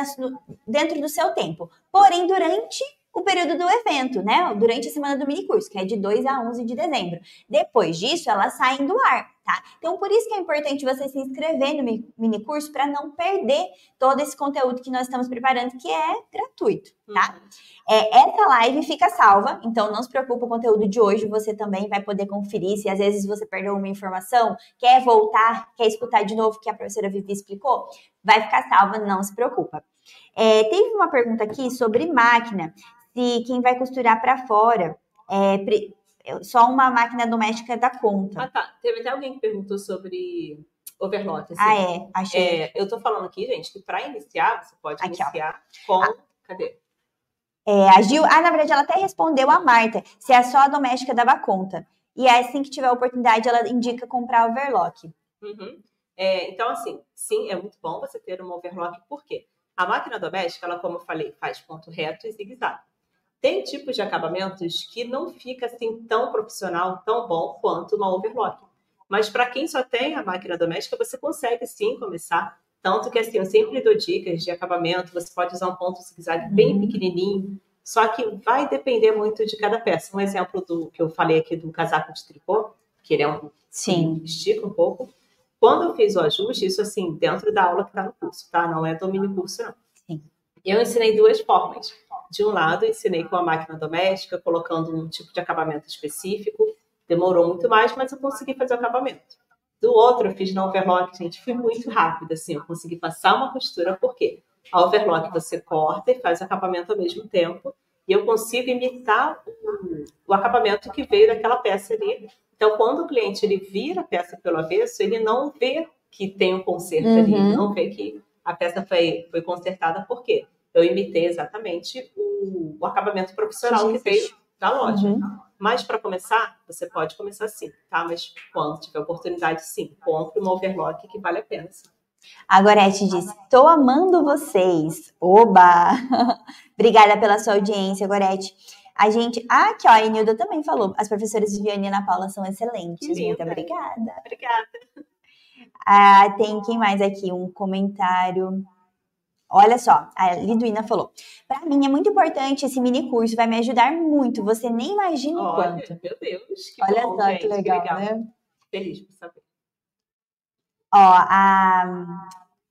dentro do seu tempo. Porém, durante o período do evento, né? Durante a semana do mini curso, que é de 2 a 11 de dezembro. Depois disso, elas saem do ar, tá? Então, por isso que é importante você se inscrever no mini curso para não perder todo esse conteúdo que nós estamos preparando, que é gratuito, tá? Uhum. É, essa live fica salva, então não se preocupe, o conteúdo de hoje você também vai poder conferir. Se às vezes você perdeu uma informação, quer voltar, quer escutar de novo o que a professora Vivi explicou, vai ficar salva, não se preocupa. É, teve uma pergunta aqui sobre máquina se quem vai costurar para fora é só uma máquina doméstica da conta. Ah, tá. Teve até alguém que perguntou sobre overlock. Assim. Ah, é. Achei. É, eu tô falando aqui, gente, que para iniciar, você pode aqui, iniciar ó. com. Ah. Cadê? É, a Gil, ah, na verdade, ela até respondeu a Marta, se é só a doméstica dava conta. E aí, assim que tiver a oportunidade, ela indica comprar overlock. Uhum. É, então, assim, sim, é muito bom você ter uma overlock, por quê? A máquina doméstica, ela, como eu falei, faz ponto reto e zigue-zague. Tem tipos de acabamentos que não fica assim tão profissional, tão bom quanto uma overlock. Mas para quem só tem a máquina doméstica, você consegue sim começar. Tanto que assim, eu sempre dou dicas de acabamento, você pode usar um ponto zigue-zague bem uhum. pequenininho, só que vai depender muito de cada peça. Um exemplo do que eu falei aqui do casaco de tricô, que ele é um Sim. estica um pouco. Quando eu fiz o ajuste, isso assim, dentro da aula que está no curso, tá? Não é domínio curso, não. Sim. Eu ensinei duas formas. De um lado, ensinei com a máquina doméstica, colocando um tipo de acabamento específico. Demorou muito mais, mas eu consegui fazer o acabamento. Do outro, eu fiz na overlock, gente, fui muito rápida, assim, eu consegui passar uma costura, porque a overlock você corta e faz o acabamento ao mesmo tempo, e eu consigo imitar o, o acabamento que veio daquela peça ali. Então, quando o cliente ele vira a peça pelo avesso, ele não vê que tem um conserto uhum. ali, não vê que a peça foi, foi consertada, por quê? Eu imitei exatamente o, o acabamento profissional que veio da loja. Uhum. Mas para começar, você pode começar assim, tá? Mas quando tiver oportunidade, sim, compre uma overlock que vale a pena. Sim. A Gorete diz: Estou amando vocês. Oba! Obrigada pela sua audiência, Gorete. A gente. Ah, aqui, ó, a Enilda também falou. As professoras Viviane e Ana Paula são excelentes. Muito obrigada. Obrigada. Ah, tem quem mais aqui? Um comentário. Olha só, a Liduína falou: para mim é muito importante esse mini curso, vai me ajudar muito. Você nem imagina o quanto. Meu Deus, que Olha bom, só gente, que legal, que legal, né? Feliz por saber. Ó, a,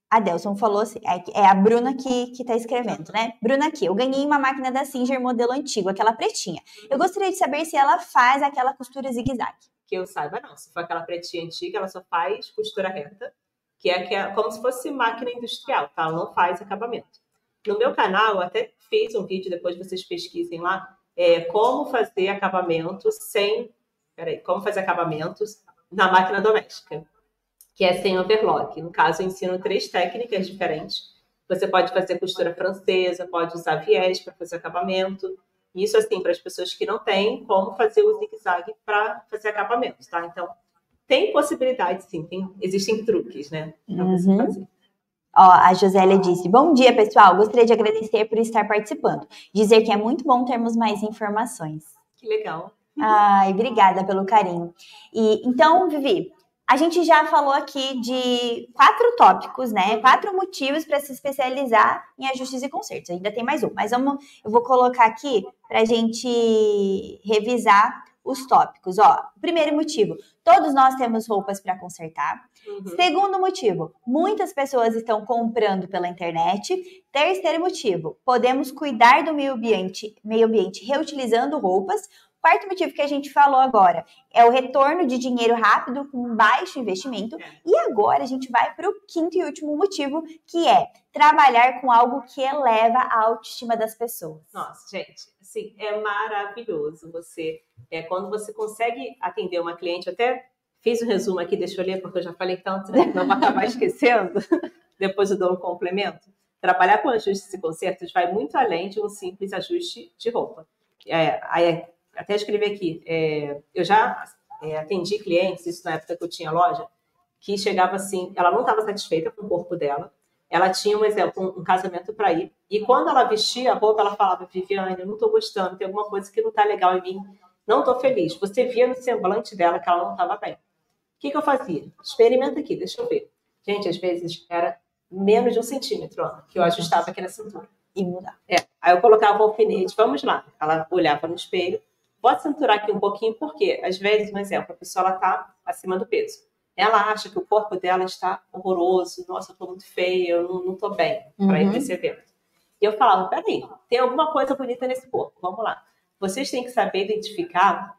a Delson falou assim: é, é a Bruna que, que tá escrevendo, né? Bruna aqui, eu ganhei uma máquina da Singer modelo antigo, aquela pretinha. Eu gostaria de saber se ela faz aquela costura zigue-zague. Que eu saiba, não. Se for aquela pretinha antiga, ela só faz costura reta que é, que é como se fosse máquina industrial, tá? Ela não faz acabamento. No meu canal, eu até fiz um vídeo, depois vocês pesquisem lá, é, como fazer acabamento sem. Peraí, como fazer acabamentos na máquina doméstica. que é sem overlock. No caso, eu ensino três técnicas diferentes. Você pode fazer costura francesa, pode usar viés para fazer acabamento. Isso, assim, para as pessoas que não têm como fazer o zigue-zague para fazer acabamento, tá? Então, tem possibilidade, sim. Tem, existem truques, né? Uhum. Ó, a Josélia disse: Bom dia, pessoal. Gostaria de agradecer por estar participando. Dizer que é muito bom termos mais informações. Que legal. Ai, obrigada pelo carinho. E então, Vivi, a gente já falou aqui de quatro tópicos, né? Quatro motivos para se especializar em ajustes e consertos. Ainda tem mais um, mas vamos, eu vou colocar aqui para a gente revisar os tópicos. Ó, primeiro motivo: todos nós temos roupas para consertar. Uhum. Segundo motivo, muitas pessoas estão comprando pela internet. Terceiro motivo, podemos cuidar do meio ambiente, meio ambiente reutilizando roupas. Quarto motivo que a gente falou agora é o retorno de dinheiro rápido com baixo investimento. É. E agora a gente vai para o quinto e último motivo, que é trabalhar com algo que eleva a autoestima das pessoas. Nossa, gente, assim, é maravilhoso você. É, quando você consegue atender uma cliente, até fiz um resumo aqui, deixa eu ler, porque eu já falei tanto, né? Não vou acabar esquecendo. Depois eu dou um complemento. Trabalhar com ajustes e consertos vai muito além de um simples ajuste de roupa. É, aí, até escrevi aqui, é, eu já é, atendi clientes, isso na época que eu tinha loja, que chegava assim, ela não estava satisfeita com o corpo dela, ela tinha um exemplo, um, um casamento para ir, e quando ela vestia a roupa, ela falava, Viviane, eu não estou gostando, tem alguma coisa que não está legal em mim, não estou feliz. Você via no semblante dela que ela não estava bem. O que, que eu fazia? Experimenta aqui, deixa eu ver. Gente, às vezes era menos de um centímetro ó, que eu ajustava aqui na cintura. E mudar. É, aí eu colocava o alfinete, vamos lá. Ela olhava no espelho, pode cinturar aqui um pouquinho, porque às vezes, um exemplo, a pessoa ela tá acima do peso. Ela acha que o corpo dela está horroroso, nossa, eu tô muito feia, eu não, tô bem para ir Uhum. para esse evento. E eu falava, peraí, tem alguma coisa bonita nesse corpo, vamos lá. Vocês têm que saber identificar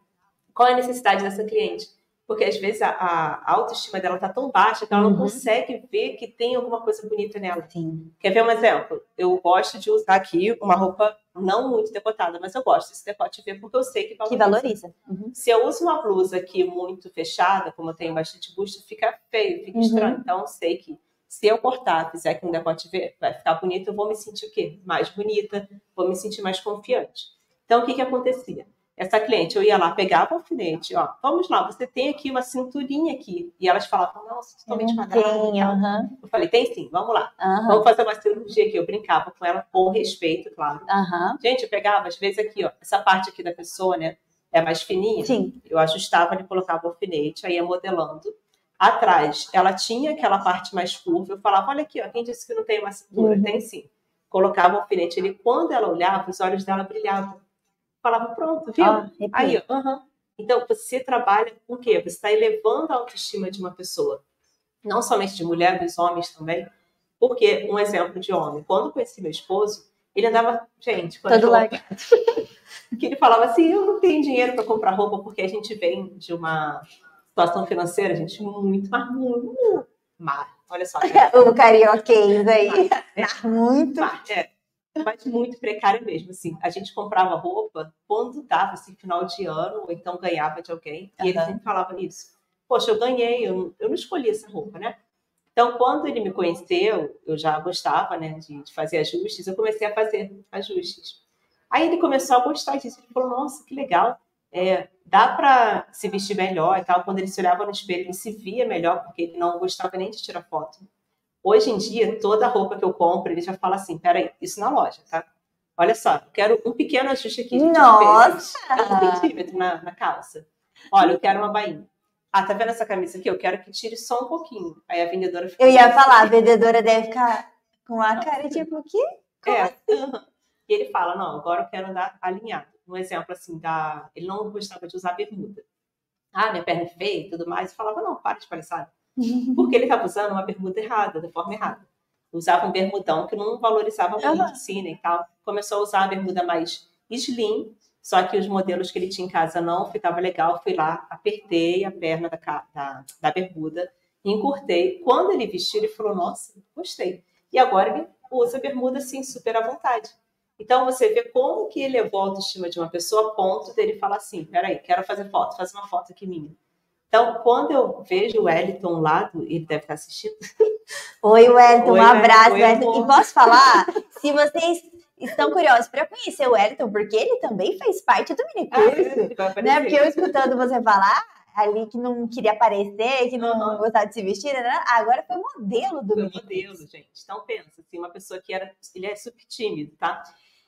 qual é a necessidade dessa cliente. Porque às vezes a, a autoestima dela tá tão baixa que ela Uhum. não consegue ver que tem alguma coisa bonita nela. Sim. Quer ver um exemplo? Eu gosto de usar aqui uma roupa não muito decotada, mas eu gosto desse decote ver porque eu sei que Que valoriza. valoriza. Uhum. Se eu uso uma blusa aqui muito fechada, como eu tenho bastante busto, fica feio, fica Uhum. estranho. Então eu sei que se eu cortar, fizer aqui um decote ver, vai ficar bonito, eu vou me sentir o quê? Mais bonita, vou me sentir mais confiante. Então o que que acontecia? Essa cliente, eu ia lá, pegava o alfinete, ó, vamos lá, você tem aqui uma cinturinha aqui. E elas falavam, nossa, totalmente quadrada. e aham, Eu falei, tem sim, vamos lá. aham, Vamos fazer uma cirurgia aqui. Eu brincava com ela com respeito, claro. aham. Gente, eu pegava, às vezes, aqui, ó, essa parte aqui da pessoa, né? É mais fininha. Sim. Eu ajustava, ele colocava o alfinete, aí ia modelando. Atrás, ela tinha aquela parte mais curva. Eu falava, olha aqui, ó, quem disse que não tem uma cintura? Uhum. Tem sim. Colocava o alfinete ali. Quando ela olhava, os olhos dela brilhavam. Falava, pronto, viu? Arrepio. Aí. Então, você trabalha com o quê? Você está elevando a autoestima de uma pessoa. Não somente de mulher, dos homens também. Porque, um exemplo de homem, quando conheci meu esposo, ele andava, gente, quando Todo largado. que ele falava assim, eu não tenho dinheiro para comprar roupa, porque a gente vem de uma situação financeira, gente, muito, mas muito, má. Olha só, né? O carioquês aí. É. Tá muito. Má, é, mas muito precário mesmo, assim. A gente comprava roupa quando dava, assim, final de ano, ou então ganhava de alguém, e ele sempre falava isso. Poxa, eu ganhei, eu não, eu não escolhi essa roupa, né? Então, quando ele me conheceu, eu já gostava, né, de, de fazer ajustes, eu comecei a fazer ajustes. Aí ele começou a gostar disso, ele falou, nossa, que legal, é, dá para se vestir melhor e tal. Quando ele se olhava no espelho, ele se via melhor, porque ele não gostava nem de tirar foto. Hoje em dia, toda roupa que eu compro, ele já fala assim, peraí, isso na loja, tá? Olha só, quero um pequeno ajuste aqui. gente, Nossa! um centímetro na, na calça. Olha, eu quero uma bainha. Ah, tá vendo essa camisa aqui? Eu quero que tire só um pouquinho. Aí a vendedora fica. Eu ia falar, a vendedora deve ficar com a cara tipo, o quê? Como É. aham. E ele fala: não, agora eu quero andar alinhado. Um exemplo assim, da... ele não gostava de usar bermuda. Ah, minha perna é feia e tudo mais. Eu falava: não, para de palhaçada. Porque ele estava usando uma bermuda errada, da forma errada. Usava um bermudão que não valorizava muito, Aham. assim, né, e tal. Começou a usar a bermuda mais slim, só que os modelos que ele tinha em casa não ficava legal. Fui lá, apertei a perna da, da, da bermuda, encurtei. Quando ele vestiu, ele falou: Nossa, gostei. E agora ele usa bermuda assim, super à vontade. Então você vê como que elevou a autoestima de uma pessoa a ponto dele falar assim: peraí, quero fazer foto, fazer uma foto aqui minha. Então, quando eu vejo o Wellington lá, ele deve estar assistindo. Oi, Wellington, Oi, um abraço, Oi, Wellington. E posso falar, se vocês estão curiosos para conhecer o Wellington, porque ele também faz parte do minicurso, ele vai né? aparecer. Porque eu escutando você falar ali que não queria aparecer, que não Aham. gostava de se vestir, né? agora foi modelo do Foi minicurso. modelo, gente. Então pensa, assim, uma pessoa que era, ele é super tímido, tá?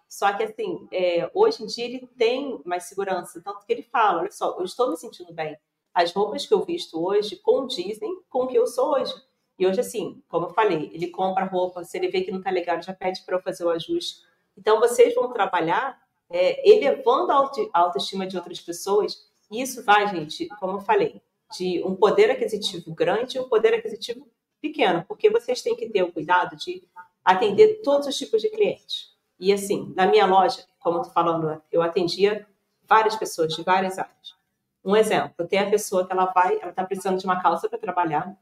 Só que assim, é, hoje em dia ele tem mais segurança, tanto que ele fala, olha só, eu estou me sentindo bem. As roupas que eu visto hoje condizem com o que eu sou hoje. E hoje, assim, como eu falei, ele compra roupa, se ele vê que não tá legal, já pede para eu fazer o ajuste. Então vocês vão trabalhar é, elevando a autoestima de outras pessoas. E isso vai, gente, como eu falei, de um poder aquisitivo grande e um poder aquisitivo pequeno, porque vocês têm que ter o cuidado de atender todos os tipos de clientes. E assim, na minha loja, como eu tô falando, eu atendia várias pessoas de várias áreas. Um exemplo, tem a pessoa que ela vai, ela está precisando de uma calça para trabalhar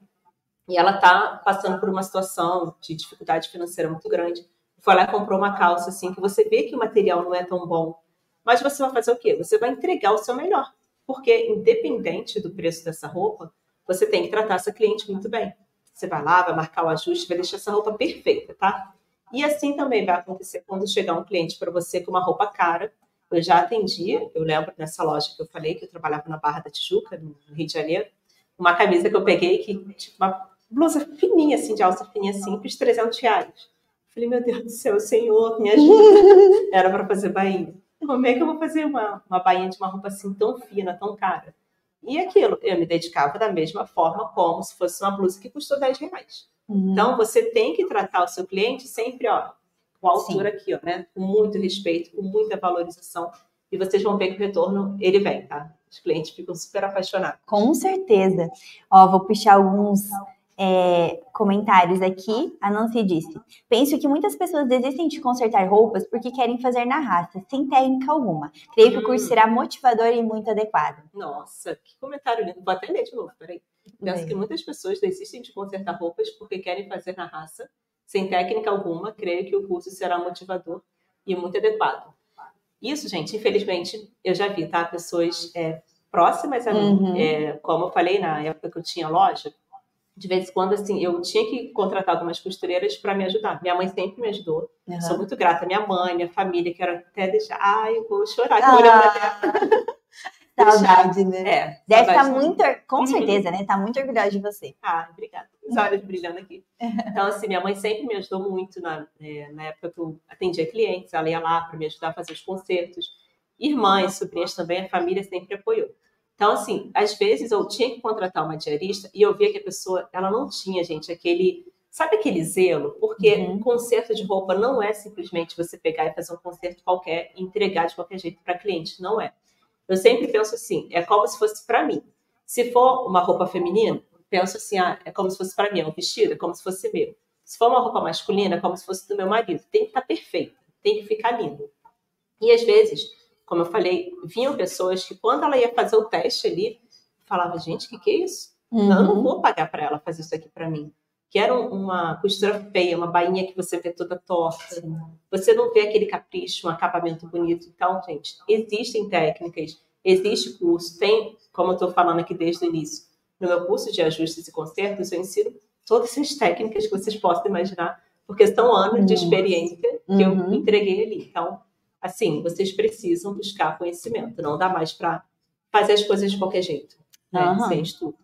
e ela está passando por uma situação de dificuldade financeira muito grande. Foi lá e comprou uma calça assim que você vê que o material não é tão bom, mas você vai fazer o quê? Você vai entregar o seu melhor, porque independente do preço dessa roupa, você tem que tratar essa cliente muito bem. Você vai lá, vai marcar o ajuste, vai deixar essa roupa perfeita, tá? E assim também vai acontecer quando chegar um cliente para você com uma roupa cara. Eu já atendi, eu lembro nessa loja que eu falei que eu trabalhava na Barra da Tijuca, no Rio de Janeiro, uma camisa que eu peguei que tipo uma blusa fininha assim, de alça fininha simples, 300 reais. Falei, meu Deus do céu, Senhor, me ajuda. Era para fazer bainha. Como é que eu vou fazer uma, uma bainha de uma roupa assim tão fina, tão cara? E aquilo, eu me dedicava da mesma forma como se fosse uma blusa que custou 10 reais. Uhum. Então, você tem que tratar o seu cliente sempre, ó, com a altura aqui, ó, né? Com muito respeito, com muita valorização. E vocês vão ver que o retorno, ele vem, tá? Os clientes ficam super apaixonados. Com certeza. Ó, vou puxar alguns é, comentários aqui. A Nancy disse: Penso que muitas pessoas desistem de consertar roupas porque querem fazer na raça, sem técnica alguma. Creio que o curso Hum. será motivador e muito adequado. Nossa, que comentário lindo. Vou até ler de novo, peraí. Penso que muitas pessoas desistem de consertar roupas porque querem fazer na raça, sem técnica alguma. Creio que o curso será motivador e muito adequado. Isso, gente, infelizmente, eu já vi, tá? Pessoas é, próximas a mim. Uhum. É, como eu falei na época que eu tinha loja, de vez em quando, assim, eu tinha que contratar algumas costureiras para me ajudar. Minha mãe sempre me ajudou. Uhum. Sou muito grata. Minha mãe, minha família, quero até deixar. Ai, eu vou chorar tela. Saudade, né? É, Deve estar muito, com Uhum. certeza, né? Tá muito orgulhosa de você. Ah, obrigada. Os olhos brilhando aqui. Então, assim, minha mãe sempre me ajudou muito na, é, na época que eu atendia clientes. Ela ia lá para me ajudar a fazer os concertos. Irmãs, sobrinhas também, a família sempre apoiou. Então, assim, às vezes eu tinha que contratar uma diarista e eu via que a pessoa, ela não tinha, gente, aquele. Sabe aquele zelo? Porque Uhum. conserto de roupa não é simplesmente você pegar e fazer um conserto qualquer e entregar de qualquer jeito para cliente. Não é. Eu sempre penso assim, é como se fosse para mim. Se for uma roupa feminina, penso assim, ah, é como se fosse para mim, é um vestido, é como se fosse meu. Se for uma roupa masculina, é como se fosse do meu marido. Tem que estar perfeita, tem que ficar lindo. E às vezes, como eu falei, vinham pessoas que quando ela ia fazer o teste ali, falava, gente, o que, que é isso? Não, eu não Uhum. vou pagar para ela fazer isso aqui para mim. Que era um- uma costura feia, uma bainha que você vê toda torta. Você não vê aquele capricho, um acabamento bonito. Então, gente, existem técnicas, existe curso. Tem, como eu estou falando aqui desde o início, no meu curso de ajustes e consertos, eu ensino todas essas técnicas que vocês possam imaginar, porque são anos de Nossa. experiência que eu Uhum. entreguei ali. Então, assim, vocês precisam buscar conhecimento. Não dá mais para fazer as coisas de qualquer jeito, né? Aham. Sem estudo.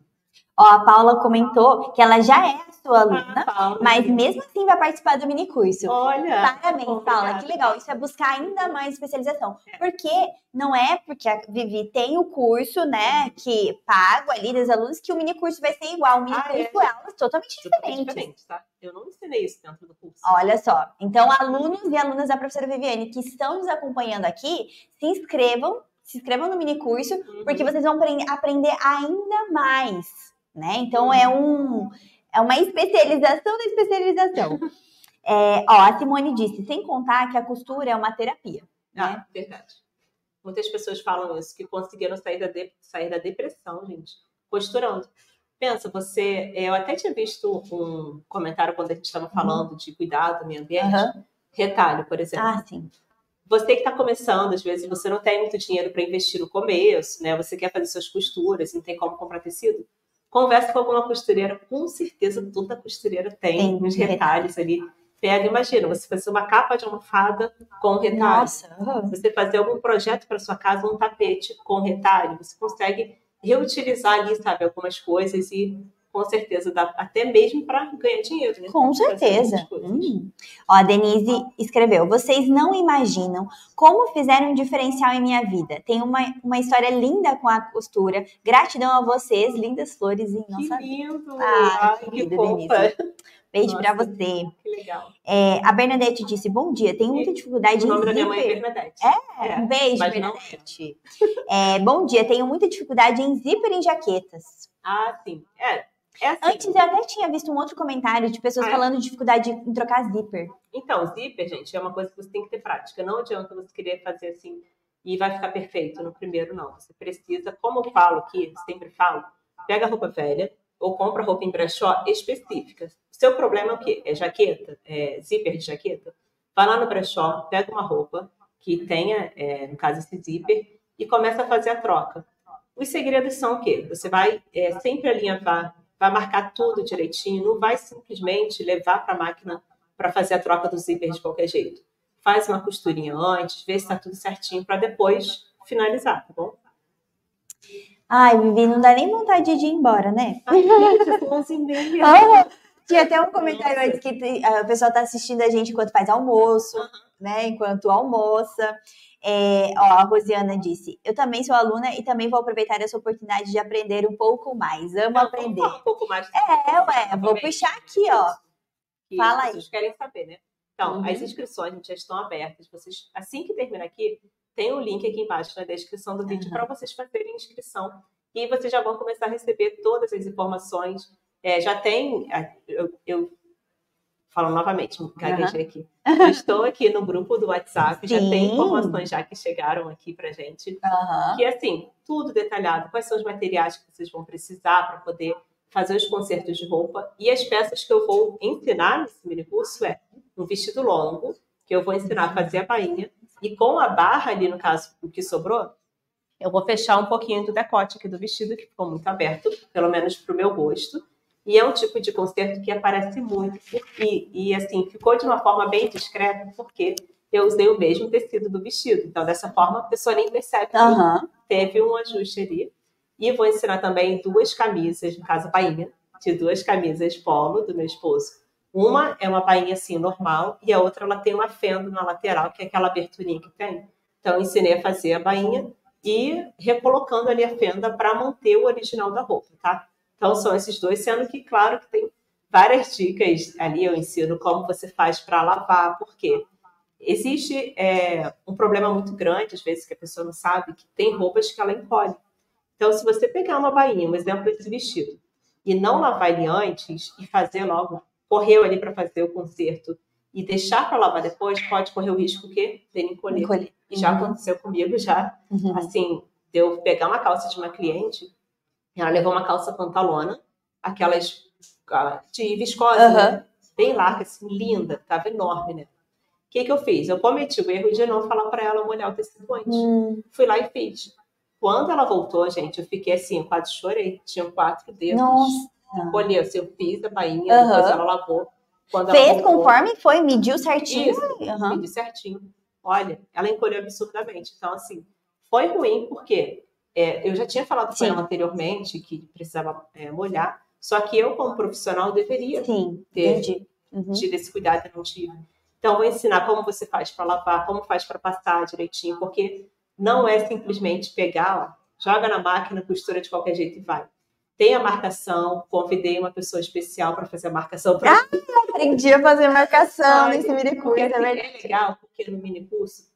Ó, a Paula comentou que ela já é a sua aluna, Ah, Paula, mas mesmo assim vai participar do minicurso. Olha, Parabéns, Paula, obrigada. que legal. Isso é buscar ainda mais especialização. Porque não é porque a Vivi tem o curso, né, que pago ali dos alunos, que o minicurso vai ser igual. O minicurso Ah, é? é totalmente diferentes. diferente, tá? Eu não ensinei isso dentro do curso. Olha só. Então, alunos e alunas da professora Viviane que estão nos acompanhando aqui, se inscrevam, se inscrevam no minicurso, Uhum. porque vocês vão apren- aprender ainda mais, né? Então é um é uma especialização da especialização. É, ó, a Simone disse, sem contar que a costura é uma terapia. Né? Ah, verdade. Muitas pessoas falam isso, que conseguiram sair da, de- sair da depressão, gente, costurando. Pensa, você. Eu até tinha visto um comentário quando a gente estava falando de cuidado do meio ambiente. Aham. Retalho, por exemplo. Ah, sim. Você que está começando, às vezes você não tem muito dinheiro para investir no começo, né? Você quer fazer suas costuras, não tem como comprar tecido. Conversa com alguma costureira, com certeza toda costureira tem, tem uns retalhos ali. Pega, imagina, você fazer uma capa de almofada com retalho. Nossa. Você fazer algum projeto para sua casa, um tapete com retalho. Você consegue reutilizar ali, sabe, algumas coisas e com certeza dá até mesmo para ganhar dinheiro, né? Com certeza. Hum. Ó, a Denise escreveu: vocês não imaginam como fizeram um diferencial em minha vida. Tem uma, uma história linda com a costura. Gratidão a vocês, lindas flores em nossa. Que lindo! Ai que Denise. Beijo para você. Que legal. É, a Bernadette disse: Bom dia, tenho muita dificuldade o em. O nome da minha mãe é Bernadette. É, é. um beijo, Bernadette. É, bom dia, tenho muita dificuldade em zíper em jaquetas. Ah, sim. É, é assim. Antes eu até tinha visto um outro comentário de pessoas ah, falando de dificuldade em trocar zíper. Então, zíper, gente, é uma coisa que você tem que ter prática. Não adianta você querer fazer assim e vai ficar perfeito no primeiro, não. Você precisa, como eu falo aqui, sempre falo, pega a roupa velha ou compra roupa em brechó específica. Seu problema é o quê? É jaqueta? É zíper de jaqueta? Vai lá no brechó, pega uma roupa que tenha, é, no caso, esse zíper e começa a fazer a troca. Os segredos são o quê? Você vai é, sempre alinhavar vai marcar tudo direitinho, não vai simplesmente levar para a máquina para fazer a troca do zíper de qualquer jeito. Faz uma costurinha antes, vê se está tudo certinho para depois finalizar, tá bom? Ai, Vivi, não dá nem vontade de ir embora, né? Ai, gente, 11 oh, Tinha até um comentário antes que o pessoal está assistindo a gente enquanto faz almoço, uhum. né? Enquanto almoça. É, ó, a Rosiana disse: Eu também sou aluna e também vou aproveitar essa oportunidade de aprender um pouco mais. Amo aprender. Um pouco mais. É, ué, vou puxar aqui, ó. Que Fala aí. Vocês querem saber, né? Então, uhum. as inscrições já estão abertas. Vocês, assim que termina aqui, tem o um link aqui embaixo na descrição do vídeo uhum. para vocês fazerem inscrição. E vocês já vão começar a receber todas as informações. É, já tem, eu, eu falo novamente, gaguejei uhum. aqui. Eu estou aqui no grupo do WhatsApp, já tem informações já que chegaram aqui pra gente. Uhum. Que assim, tudo detalhado, quais são os materiais que vocês vão precisar para poder fazer os concertos de roupa. E as peças que eu vou ensinar nesse mini curso é um vestido longo, que eu vou ensinar a fazer a bainha, e com a barra ali, no caso, o que sobrou, eu vou fechar um pouquinho do decote aqui do vestido, que ficou muito aberto, pelo menos para o meu gosto. E é um tipo de concerto que aparece muito. E, e assim, ficou de uma forma bem discreta, porque eu usei o mesmo tecido do vestido. Então, dessa forma, a pessoa nem percebe que uhum. teve um ajuste ali. E vou ensinar também duas camisas, no caso, bainha, de duas camisas polo do meu esposo. Uma é uma bainha assim, normal, e a outra ela tem uma fenda na lateral, que é aquela aberturinha que tem. Então, ensinei a fazer a bainha e recolocando ali a fenda para manter o original da roupa, tá? Então, são esses dois, sendo que, claro, que tem várias dicas ali. Eu ensino como você faz para lavar, porque existe é, um problema muito grande, às vezes, que a pessoa não sabe, que tem roupas que ela encolhe. Então, se você pegar uma bainha, um exemplo desse vestido, e não lavar ele antes e fazer logo, correu ali para fazer o conserto e deixar para lavar depois, pode correr o risco que dele encolher. encolher. E já uhum. aconteceu comigo, já, uhum. assim, de eu pegar uma calça de uma cliente ela levou uma calça pantalona, aquelas de viscose, uhum. né? bem larga, assim, linda, tava enorme, né? O que, que eu fiz? Eu cometi o erro de não falar para ela molhar o tecido antes. Hum. Fui lá e fiz. Quando ela voltou, gente, eu fiquei assim, eu quase chorei. Tinha quatro dedos. Nossa. Olhei, assim, eu fiz a bainha, uhum. depois ela lavou. Quando Fez voltou, conforme foi, mediu certinho. Isso, uhum. Mediu certinho. Olha, ela encolheu absurdamente. Então, assim, foi ruim, porque é, eu já tinha falado com ela anteriormente que precisava é, molhar, só que eu, como profissional, deveria Sim, ter uhum. tido esse cuidado e não tive. Então, vou ensinar como você faz para lavar, como faz para passar direitinho, porque não é simplesmente pegar, ó, joga na máquina, costura de qualquer jeito e vai. Tem a marcação, convidei uma pessoa especial para fazer a marcação. Pra... Ah, aprendi a fazer marcação nesse mini curso. É, assim, é legal, porque no mini curso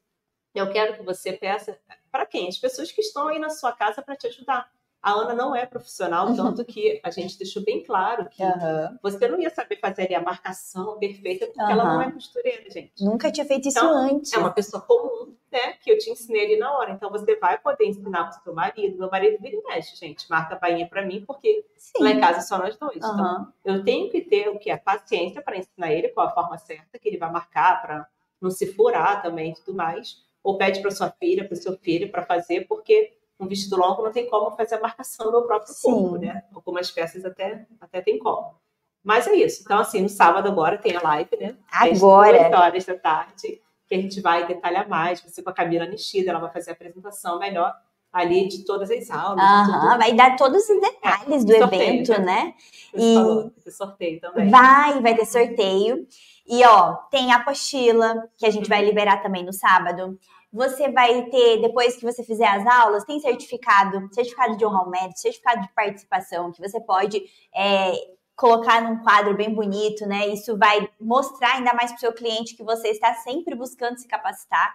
eu quero que você peça para quem? As pessoas que estão aí na sua casa para te ajudar. A Ana não é profissional, uhum. tanto que a gente deixou bem claro que uhum. você não ia saber fazer a marcação perfeita, porque uhum. ela não é costureira, gente. Nunca tinha feito isso então, antes. É uma pessoa comum, né? Que eu te ensinei ali na hora. Então você vai poder ensinar para o seu marido. Meu marido vira e mexe, gente. Marca a bainha para mim, porque Sim. lá em casa só nós dois. Então eu tenho que ter o que? A paciência para ensinar ele qual a forma certa que ele vai marcar para não se furar também e tudo mais. Ou pede para sua filha, para o seu filho para fazer, porque um vestido longo não tem como fazer a marcação do próprio Sim. corpo, né? Algumas peças até, até tem como. Mas é isso. Então, assim, no sábado agora tem a live, né? Agora. Às horas da tarde, que a gente vai detalhar mais. Você com a Camila Nishida, ela vai fazer a apresentação melhor ali de todas as aulas. Aham, vai dar todos os detalhes é, do sorteio, evento, né? né? E falou, vai ter sorteio também. Vai, vai ter sorteio. E ó, tem a apostila que a gente vai liberar também no sábado. Você vai ter, depois que você fizer as aulas, tem certificado, certificado de honra ao mérito, certificado de participação, que você pode é, colocar num quadro bem bonito, né? Isso vai mostrar ainda mais para o seu cliente que você está sempre buscando se capacitar.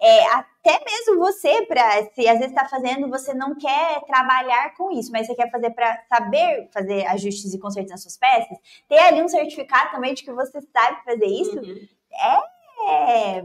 É, até mesmo você, para se às vezes está fazendo, você não quer trabalhar com isso, mas você quer fazer para saber fazer ajustes e consertos nas suas peças, ter ali um certificado também de que você sabe fazer isso, uhum. é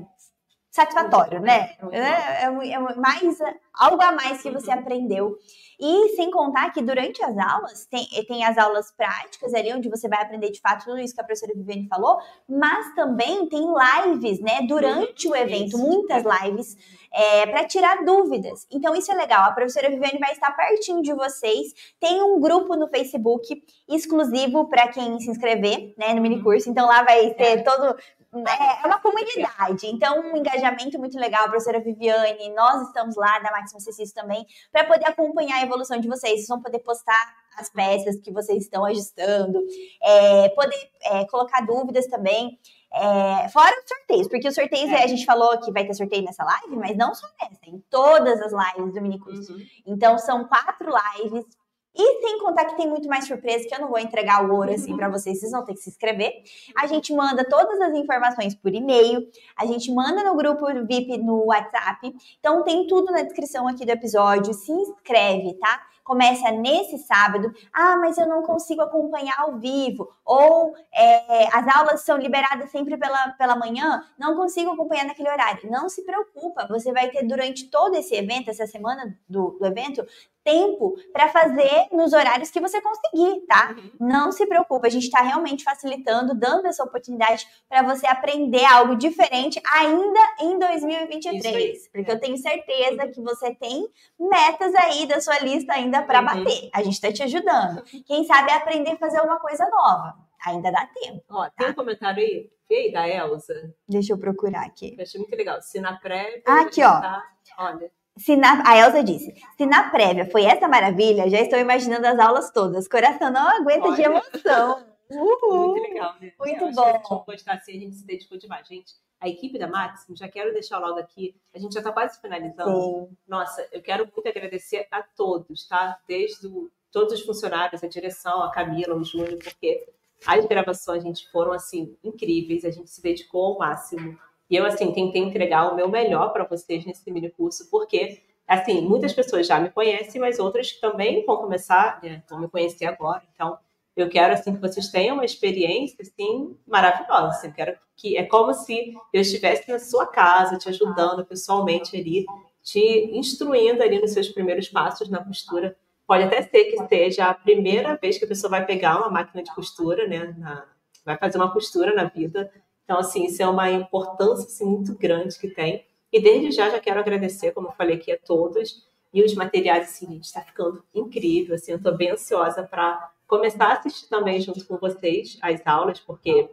satisfatório, né? É, é, é, mais algo a mais que você aprendeu. E sem contar que durante as aulas, tem, tem as aulas práticas ali, onde você vai aprender de fato tudo isso que a professora Viviane falou, mas também tem lives, né? Durante o evento, muitas lives, é, para tirar dúvidas. Então, isso é legal. A professora Viviane vai estar pertinho de vocês. Tem um grupo no Facebook exclusivo para quem se inscrever, né, no mini curso. Então, lá vai ter todo é, é uma comunidade, então um engajamento muito legal, a professora Viviane, nós estamos lá da Máxima Cecício também, para poder acompanhar a evolução de vocês, vocês vão poder postar as peças que vocês estão ajustando, é, poder é, colocar dúvidas também, é, fora os sorteios, porque os sorteios é. a gente falou que vai ter sorteio nessa live, mas não só nessa, em todas as lives do minicurso. Uhum. Então são quatro lives e sem contar que tem muito mais surpresa, que eu não vou entregar o ouro assim para vocês, vocês vão ter que se inscrever. A gente manda todas as informações por e-mail, a gente manda no grupo VIP no WhatsApp. Então tem tudo na descrição aqui do episódio. Se inscreve, tá? começa nesse sábado. Ah, mas eu não consigo acompanhar ao vivo. Ou é, as aulas são liberadas sempre pela, pela manhã, não consigo acompanhar naquele horário. Não se preocupa, você vai ter durante todo esse evento, essa semana do, do evento, tempo para fazer nos horários que você conseguir, tá? Uhum. Não se preocupe, a gente está realmente facilitando, dando essa oportunidade para você aprender algo diferente ainda em 2023. Porque eu tenho certeza que você tem metas aí da sua lista ainda para uhum. bater. A gente está te ajudando. Quem sabe aprender a fazer uma coisa nova. Ainda dá tempo. Ó, tá? tem um comentário aí, aí da Elsa. Deixa eu procurar aqui. Eu achei muito legal. Se na pré. Ah, aqui, ó. Tá, olha. Se na, a Elsa disse: se na prévia foi essa maravilha, já estou imaginando as aulas todas. Coração não aguenta Olha. de emoção. Uhul. Muito legal, né? Muito é, bom. Vamos postar assim, a gente se dedicou demais. Gente, a equipe da Máximo, já quero deixar logo aqui, a gente já está quase finalizando. Sim. Nossa, eu quero muito agradecer a todos, tá? Desde o, todos os funcionários, a direção, a Camila, o Júnior, porque as gravações, gente, foram, assim, incríveis. A gente se dedicou ao máximo. E eu, assim, tentei entregar o meu melhor para vocês nesse mini curso, porque, assim, muitas pessoas já me conhecem, mas outras também vão começar, né, vão me conhecer agora. Então, eu quero, assim, que vocês tenham uma experiência, assim, maravilhosa. Assim, quero que... É como se eu estivesse na sua casa, te ajudando pessoalmente ali, te instruindo ali nos seus primeiros passos na costura. Pode até ser que seja a primeira vez que a pessoa vai pegar uma máquina de costura, né? Na, vai fazer uma costura na vida então, assim, isso é uma importância assim, muito grande que tem. E desde já já quero agradecer, como eu falei aqui, a todos. E os materiais, assim, gente, está ficando incrível. Assim, eu estou bem ansiosa para começar a assistir também junto com vocês as aulas, porque,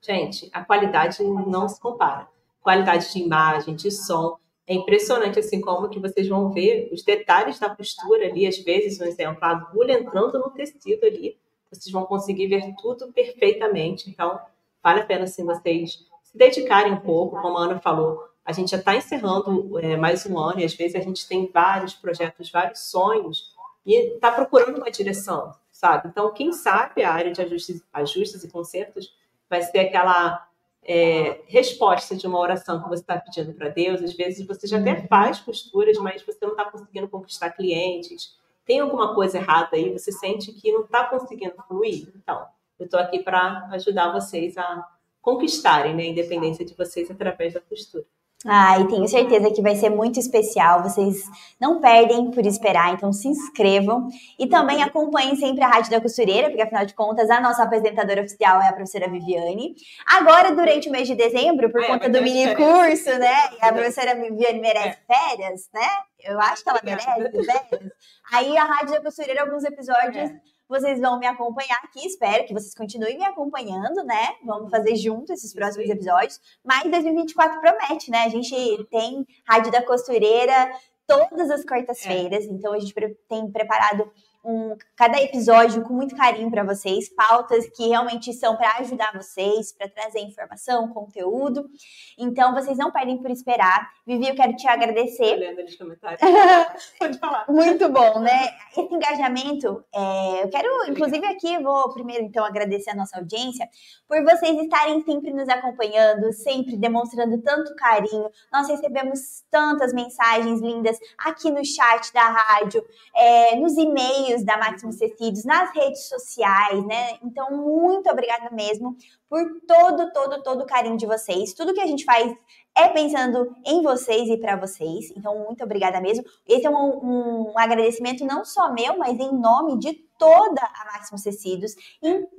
gente, a qualidade não se compara. Qualidade de imagem, de som. É impressionante, assim, como que vocês vão ver os detalhes da costura ali. Às vezes, um exemplo, a agulha entrando no tecido ali. Vocês vão conseguir ver tudo perfeitamente. Então, vale a pena assim, vocês se dedicarem um pouco, como a Ana falou. A gente já está encerrando é, mais um ano e às vezes a gente tem vários projetos, vários sonhos e está procurando uma direção, sabe? Então, quem sabe a área de ajustes, ajustes e consertos vai ser aquela é, resposta de uma oração que você está pedindo para Deus. Às vezes você já até faz costuras, mas você não está conseguindo conquistar clientes. Tem alguma coisa errada aí, você sente que não está conseguindo fluir. Então, eu estou aqui para ajudar vocês a conquistarem né, a independência de vocês através da costura. Ai, tenho certeza que vai ser muito especial. Vocês não perdem por esperar, então se inscrevam e também acompanhem sempre a Rádio da Costureira, porque afinal de contas a nossa apresentadora oficial é a professora Viviane. Agora, durante o mês de dezembro, por Ah, é, conta do mini férias. curso, né? E a professora Viviane merece férias, né? Eu acho que ela merece férias. Aí a Rádio da Costureira, alguns episódios É. vocês vão me acompanhar aqui. Espero que vocês continuem me acompanhando, né? Vamos fazer junto esses próximos episódios. Mas 2024 promete, né? A gente tem Rádio da Costureira todas as quartas-feiras. Então a gente tem preparado um, cada episódio com muito carinho para vocês, pautas que realmente são para ajudar vocês, para trazer informação, conteúdo. Então vocês não perdem por esperar. Vivi, eu quero te agradecer Olhando nos comentários. Pode falar. muito bom, né? Esse engajamento, é, eu quero, inclusive aqui, vou primeiro então agradecer a nossa audiência por vocês estarem sempre nos acompanhando, sempre demonstrando tanto carinho. Nós recebemos tantas mensagens lindas aqui no chat da rádio, é, nos e-mails da Máximos Tecidos, nas redes sociais, né? Então, muito obrigada mesmo por todo, todo, todo o carinho de vocês. Tudo que a gente faz é pensando em vocês e para vocês. Então, muito obrigada mesmo. Esse é um, um agradecimento não só meu, mas em nome de toda a Máximos Tecidos,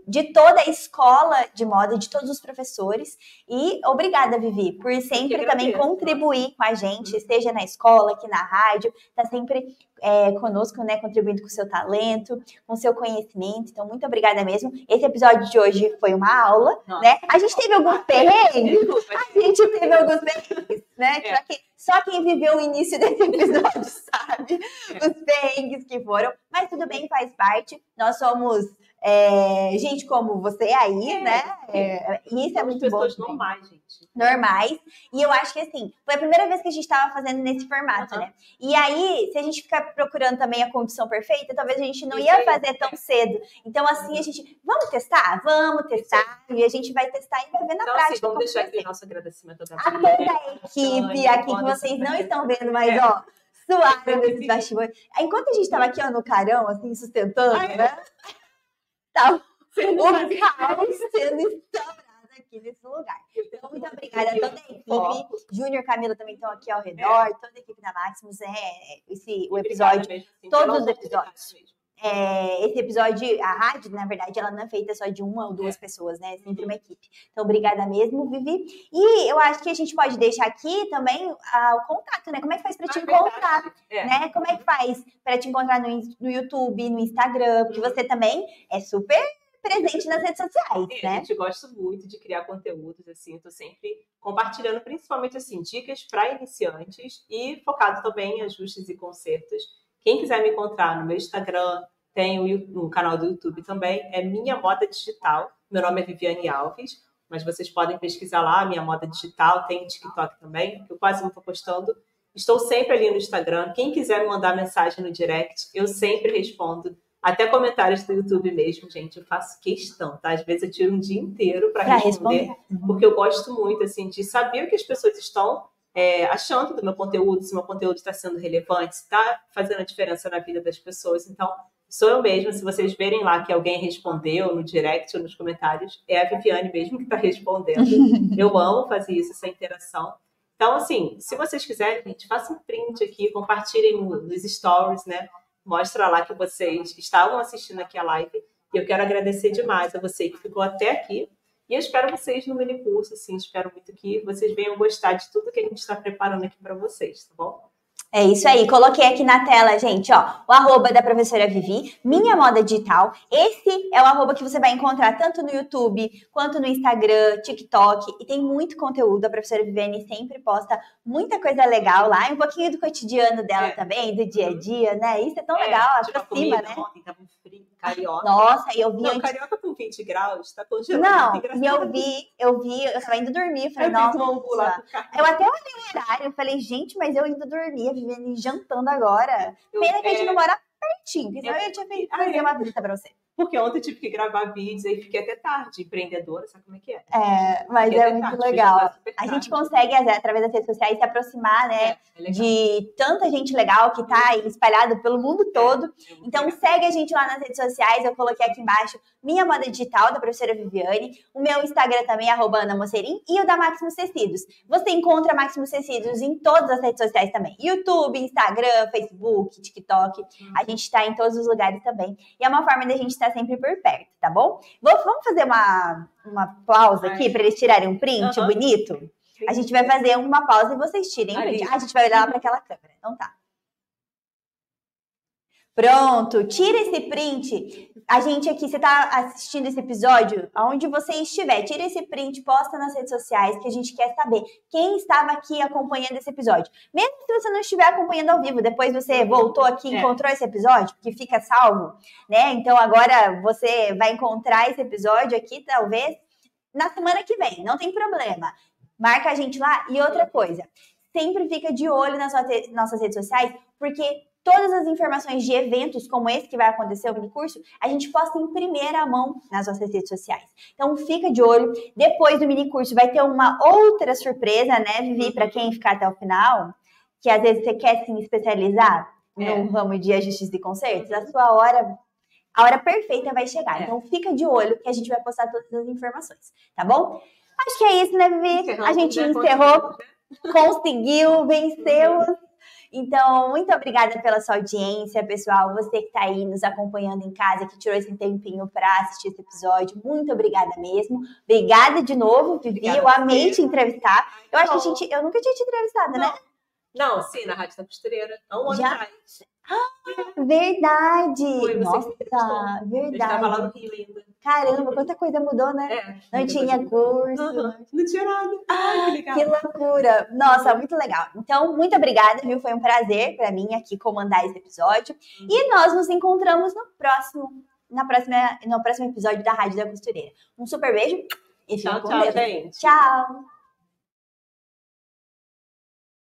de toda a escola de moda, de todos os professores. E obrigada, Vivi, por sempre também contribuir com a gente, seja na escola, aqui na rádio, tá sempre é, conosco, né, contribuindo com o seu talento, com o seu conhecimento. Então, muito obrigada mesmo. Esse episódio de hoje foi uma aula, Nossa. né? A gente teve alguns perrengues, a gente teve alguns perrengues, né? É. Só, que, só quem viveu o início desse episódio sabe os perrengues que foram. Mas tudo bem, faz parte. Nós somos é, gente como você aí, É, né? É, e isso é muito bom. pessoas também. normais, gente. Normais. E eu acho que assim, foi a primeira vez que a gente estava fazendo nesse formato, né? E aí, se a gente ficar procurando também a condição perfeita, talvez a gente não Isso ia aí, fazer tão é. cedo. Então, assim, a gente. Vamos testar? Vamos testar. E a gente vai testar e vai ver na Então, prática. assim, vamos deixar aqui nosso agradecimento a toda a equipe aqui que vocês não estão vendo, mas É. ó, suaram nesses bastidores. Enquanto a gente tava aqui ó, no carão, assim, sustentando, é? né? Tava Sendo sendo instaurado aqui nesse lugar. Então, muito obrigada a toda a equipe. Júnior e Camila também estão aqui ao redor, toda a equipe da Maximus. É, esse, o episódio assim, todos os episódios. É, esse episódio, a rádio, na verdade, ela não é feita só de uma ou duas pessoas, né? É sempre uma equipe. Então, obrigada mesmo, Vivi. E eu acho que a gente pode deixar aqui também ah, o contato, né? Como é que faz pra te encontrar, É. né? Como é que faz pra te encontrar no, no YouTube, no Instagram? Porque você também é super presente nas redes sociais, É, A né? gente gosta muito de criar conteúdos, assim, eu tô sempre compartilhando, principalmente, assim, dicas para iniciantes e focado também em ajustes e consertos. Quem quiser me encontrar no meu Instagram, tem o, um canal do YouTube também, é Minha Moda Digital. Meu nome é Viviane Alves, mas vocês podem pesquisar lá, Minha Moda Digital, tem TikTok também, que eu quase não estou postando. Estou sempre ali no Instagram. Quem quiser me mandar mensagem no direct, eu sempre respondo. Até comentários do YouTube mesmo, gente, eu faço questão, tá? Às vezes eu tiro um dia inteiro para responder, responder. porque eu gosto muito, assim, de saber o que as pessoas estão é, achando do meu conteúdo, se meu conteúdo está sendo relevante, se está fazendo a diferença na vida das pessoas. Então, sou eu mesma. Se vocês verem lá que alguém respondeu no direct ou nos comentários, é a Viviane mesmo que está respondendo. eu amo fazer isso, essa interação. Então, assim, se vocês quiserem, gente, façam um print aqui, compartilhem no- nos stories, né? Mostra lá que vocês estavam assistindo aqui a live. E eu quero agradecer demais a você que ficou até aqui. E eu espero vocês no mini curso, assim, espero muito que vocês venham gostar de tudo que a gente está preparando aqui para vocês, tá bom? É isso aí, coloquei aqui na tela, gente, ó, o arroba da professora Vivi, Minha Moda Digital. Esse é o arroba que você vai encontrar tanto no YouTube, quanto no Instagram, TikTok, e tem muito conteúdo. A professora Viviane sempre posta muita coisa legal lá, e um pouquinho do cotidiano dela É. também, do dia a dia, né? Isso é tão É, legal, tipo, aproxima, comida né? Ontem tava um carioca. Nossa, eu vi Não, antes. carioca com 20 graus, tá congelando. Não, e eu vi, eu vi, eu tava indo dormir, eu falei, Eu nossa. carne. Eu até olhei o horário, eu falei, gente, mas eu indo dormir, Viviane jantando agora. Eu- Pena que a gente é, não mora pertinho, porque senão eu tinha feito Ah, fazer é? uma visita pra você. Porque ontem eu tive que gravar vídeos e fiquei até tarde, empreendedora, sabe como é que é? É, mas Fiquei é muito tarde, legal. A gente consegue, através das redes sociais, se aproximar, né? É, é. De tanta gente legal que tá aí espalhada pelo mundo todo. É Então legal. segue a gente lá nas redes sociais, eu coloquei aqui embaixo Minha Moda Digital, da professora Viviane, o meu Instagram também, arroba Ana Mocerim, e o da Maximus Tecidos. Você encontra Maximus Tecidos em todas as redes sociais também, YouTube, Instagram, Facebook, TikTok, a gente tá em todos os lugares também, e é uma forma da gente estar sempre por perto, tá bom? Vamos fazer uma, uma pausa aqui para eles tirarem um print Aham. bonito? A gente vai fazer uma pausa e vocês tirem a gente vai olhar lá para aquela câmera, então tá. Pronto, tira esse print. A gente aqui, você tá assistindo esse episódio, aonde você estiver, tira esse print, posta nas redes sociais, que a gente quer saber quem estava aqui acompanhando esse episódio. Mesmo se você não estiver acompanhando ao vivo, depois você voltou aqui e É. encontrou esse episódio, que fica salvo, né? Então agora você vai encontrar esse episódio aqui, talvez, na semana que vem, não tem problema. Marca a gente lá. E outra coisa, sempre fica de olho nas nossas redes sociais, porque todas as informações de eventos como esse que vai acontecer, o minicurso, a gente posta em primeira mão nas nossas redes sociais. Então fica de olho. Depois do minicurso vai ter uma outra surpresa, né, Vivi, para quem ficar até o final, que às vezes você quer se especializar É. no ramo de ajustes e consertos, a sua hora a hora perfeita vai chegar. É. Então fica de olho que a gente vai postar todas as informações, tá bom? Acho que é isso, né, Vivi? Encerramos, A gente né? encerrou conseguiu, vencemos. Então, muito obrigada pela sua audiência, pessoal. Você que está aí nos acompanhando em casa, que tirou esse tempinho para assistir esse episódio, muito obrigada mesmo. Obrigada de novo, Vivi. Obrigada eu amei você. te entrevistar. Eu acho que a gente, eu nunca tinha te entrevistado, né? Não, sim, na Rádio da Costureira. Há um ano Já? atrás. Verdade. Foi, Nossa, entrevistou. Eu estava lá no verdade. Rio ainda. Caramba, quanta coisa mudou, né? É, Não tinha curso. Aham, Não tinha nada. Ai, que legal. Que loucura! Nossa, muito legal. Então, muito obrigada, viu? Foi um prazer para mim aqui comandar esse episódio. E nós nos encontramos no próximo, na próxima, no próximo episódio da Rádio da Costureira. Um super beijo e Tchau, tchau, gente. Tchau!